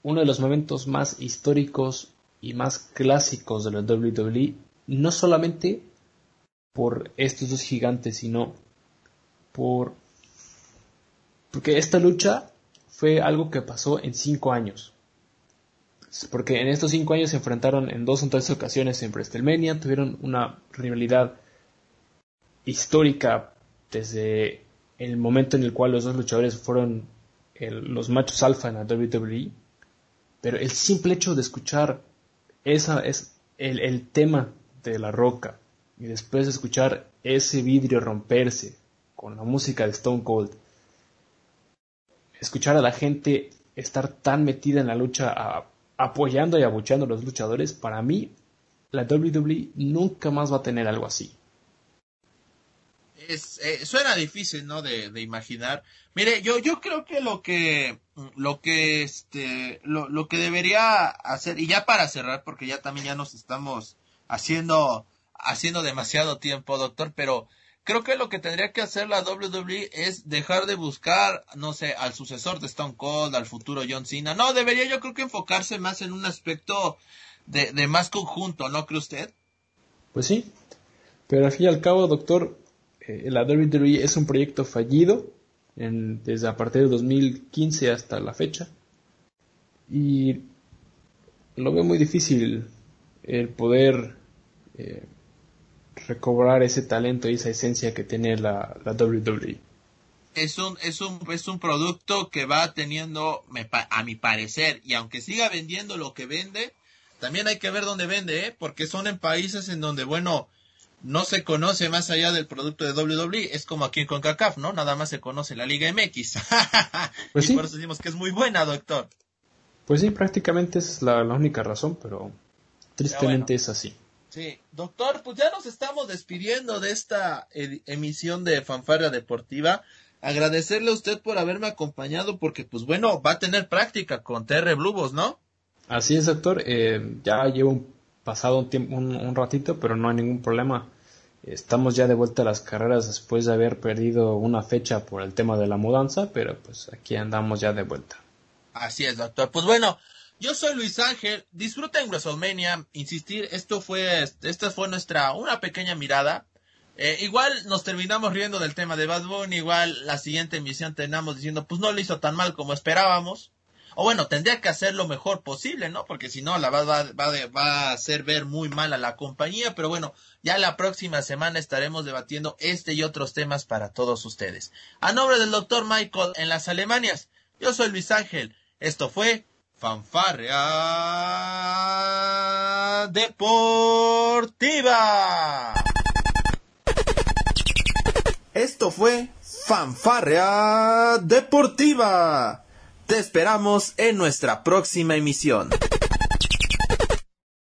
uno de los momentos más históricos y más clásicos de la WWE no solamente por estos dos gigantes, sino por... Porque esta lucha fue algo que pasó en cinco años. Porque en estos cinco años se enfrentaron en dos o tres ocasiones en WrestleMania, tuvieron una rivalidad histórica desde el momento en el cual los dos luchadores fueron los machos alfa en la WWE. Pero el simple hecho de escuchar esa es el, el tema de la roca y después de escuchar ese vidrio romperse con la música de Stone Cold, escuchar a la gente estar tan metida en la lucha, apoyando y abucheando a los luchadores, para mí la WWE nunca más va a tener algo así. Es, eh, suena difícil, ¿no? De, de, imaginar. Mire, yo, yo creo que lo que, lo que, este, lo, lo que debería hacer, y ya para cerrar, porque ya también ya nos estamos haciendo, haciendo demasiado tiempo, doctor, pero creo que lo que tendría que hacer la WWE es dejar de buscar, no sé, al sucesor de Stone Cold, al futuro John Cena. No, debería yo creo que enfocarse más en un aspecto de, de más conjunto, ¿no cree usted? Pues sí, pero al fin y al cabo, doctor, eh, la WWE es un proyecto fallido en, desde a partir de 2015 hasta la fecha y lo veo muy difícil el poder eh, recobrar ese talento y esa esencia que tiene la, la WWE. Es un, es, un, es un producto que va teniendo, a mi parecer, y aunque siga vendiendo lo que vende, también hay que ver dónde vende, ¿eh? porque son en países en donde, bueno, no se conoce más allá del producto de WWE, es como aquí en CONCACAF, ¿no? Nada más se conoce la Liga MX. pues y sí. por eso decimos que es muy buena, doctor. Pues sí, prácticamente es la, la única razón, pero tristemente es así. Sí, doctor, pues ya nos estamos despidiendo de esta emisión de Fanfarria Deportiva. Agradecerle a usted por haberme acompañado porque, pues bueno, va a tener práctica con TR Blubos, ¿no? Así es, doctor. Eh, ya llevo pasado un, tiempo, un, ratito, pero no hay ningún problema. Estamos ya de vuelta a las carreras después de haber perdido una fecha por el tema de la mudanza, pero pues aquí andamos ya de vuelta. Así es, doctor. Pues bueno, yo soy Luis Ángel, disfruten WrestleMania, insistir, esto fue, esta fue nuestra, una pequeña mirada. Eh, igual nos terminamos riendo del tema de Bad Bunny, igual la siguiente emisión terminamos diciendo, pues no lo hizo tan mal como esperábamos. O bueno, tendría que hacer lo mejor posible, ¿no? Porque si no, la va, va, va, va a hacer ver muy mal a la compañía. Pero bueno, ya la próxima semana estaremos debatiendo este y otros temas para todos ustedes. A nombre del doctor Michael en las Alemanias, yo soy Luis Ángel. Esto fue Fanfarria Deportiva. Esto fue Fanfarria Deportiva. Te esperamos en nuestra próxima emisión.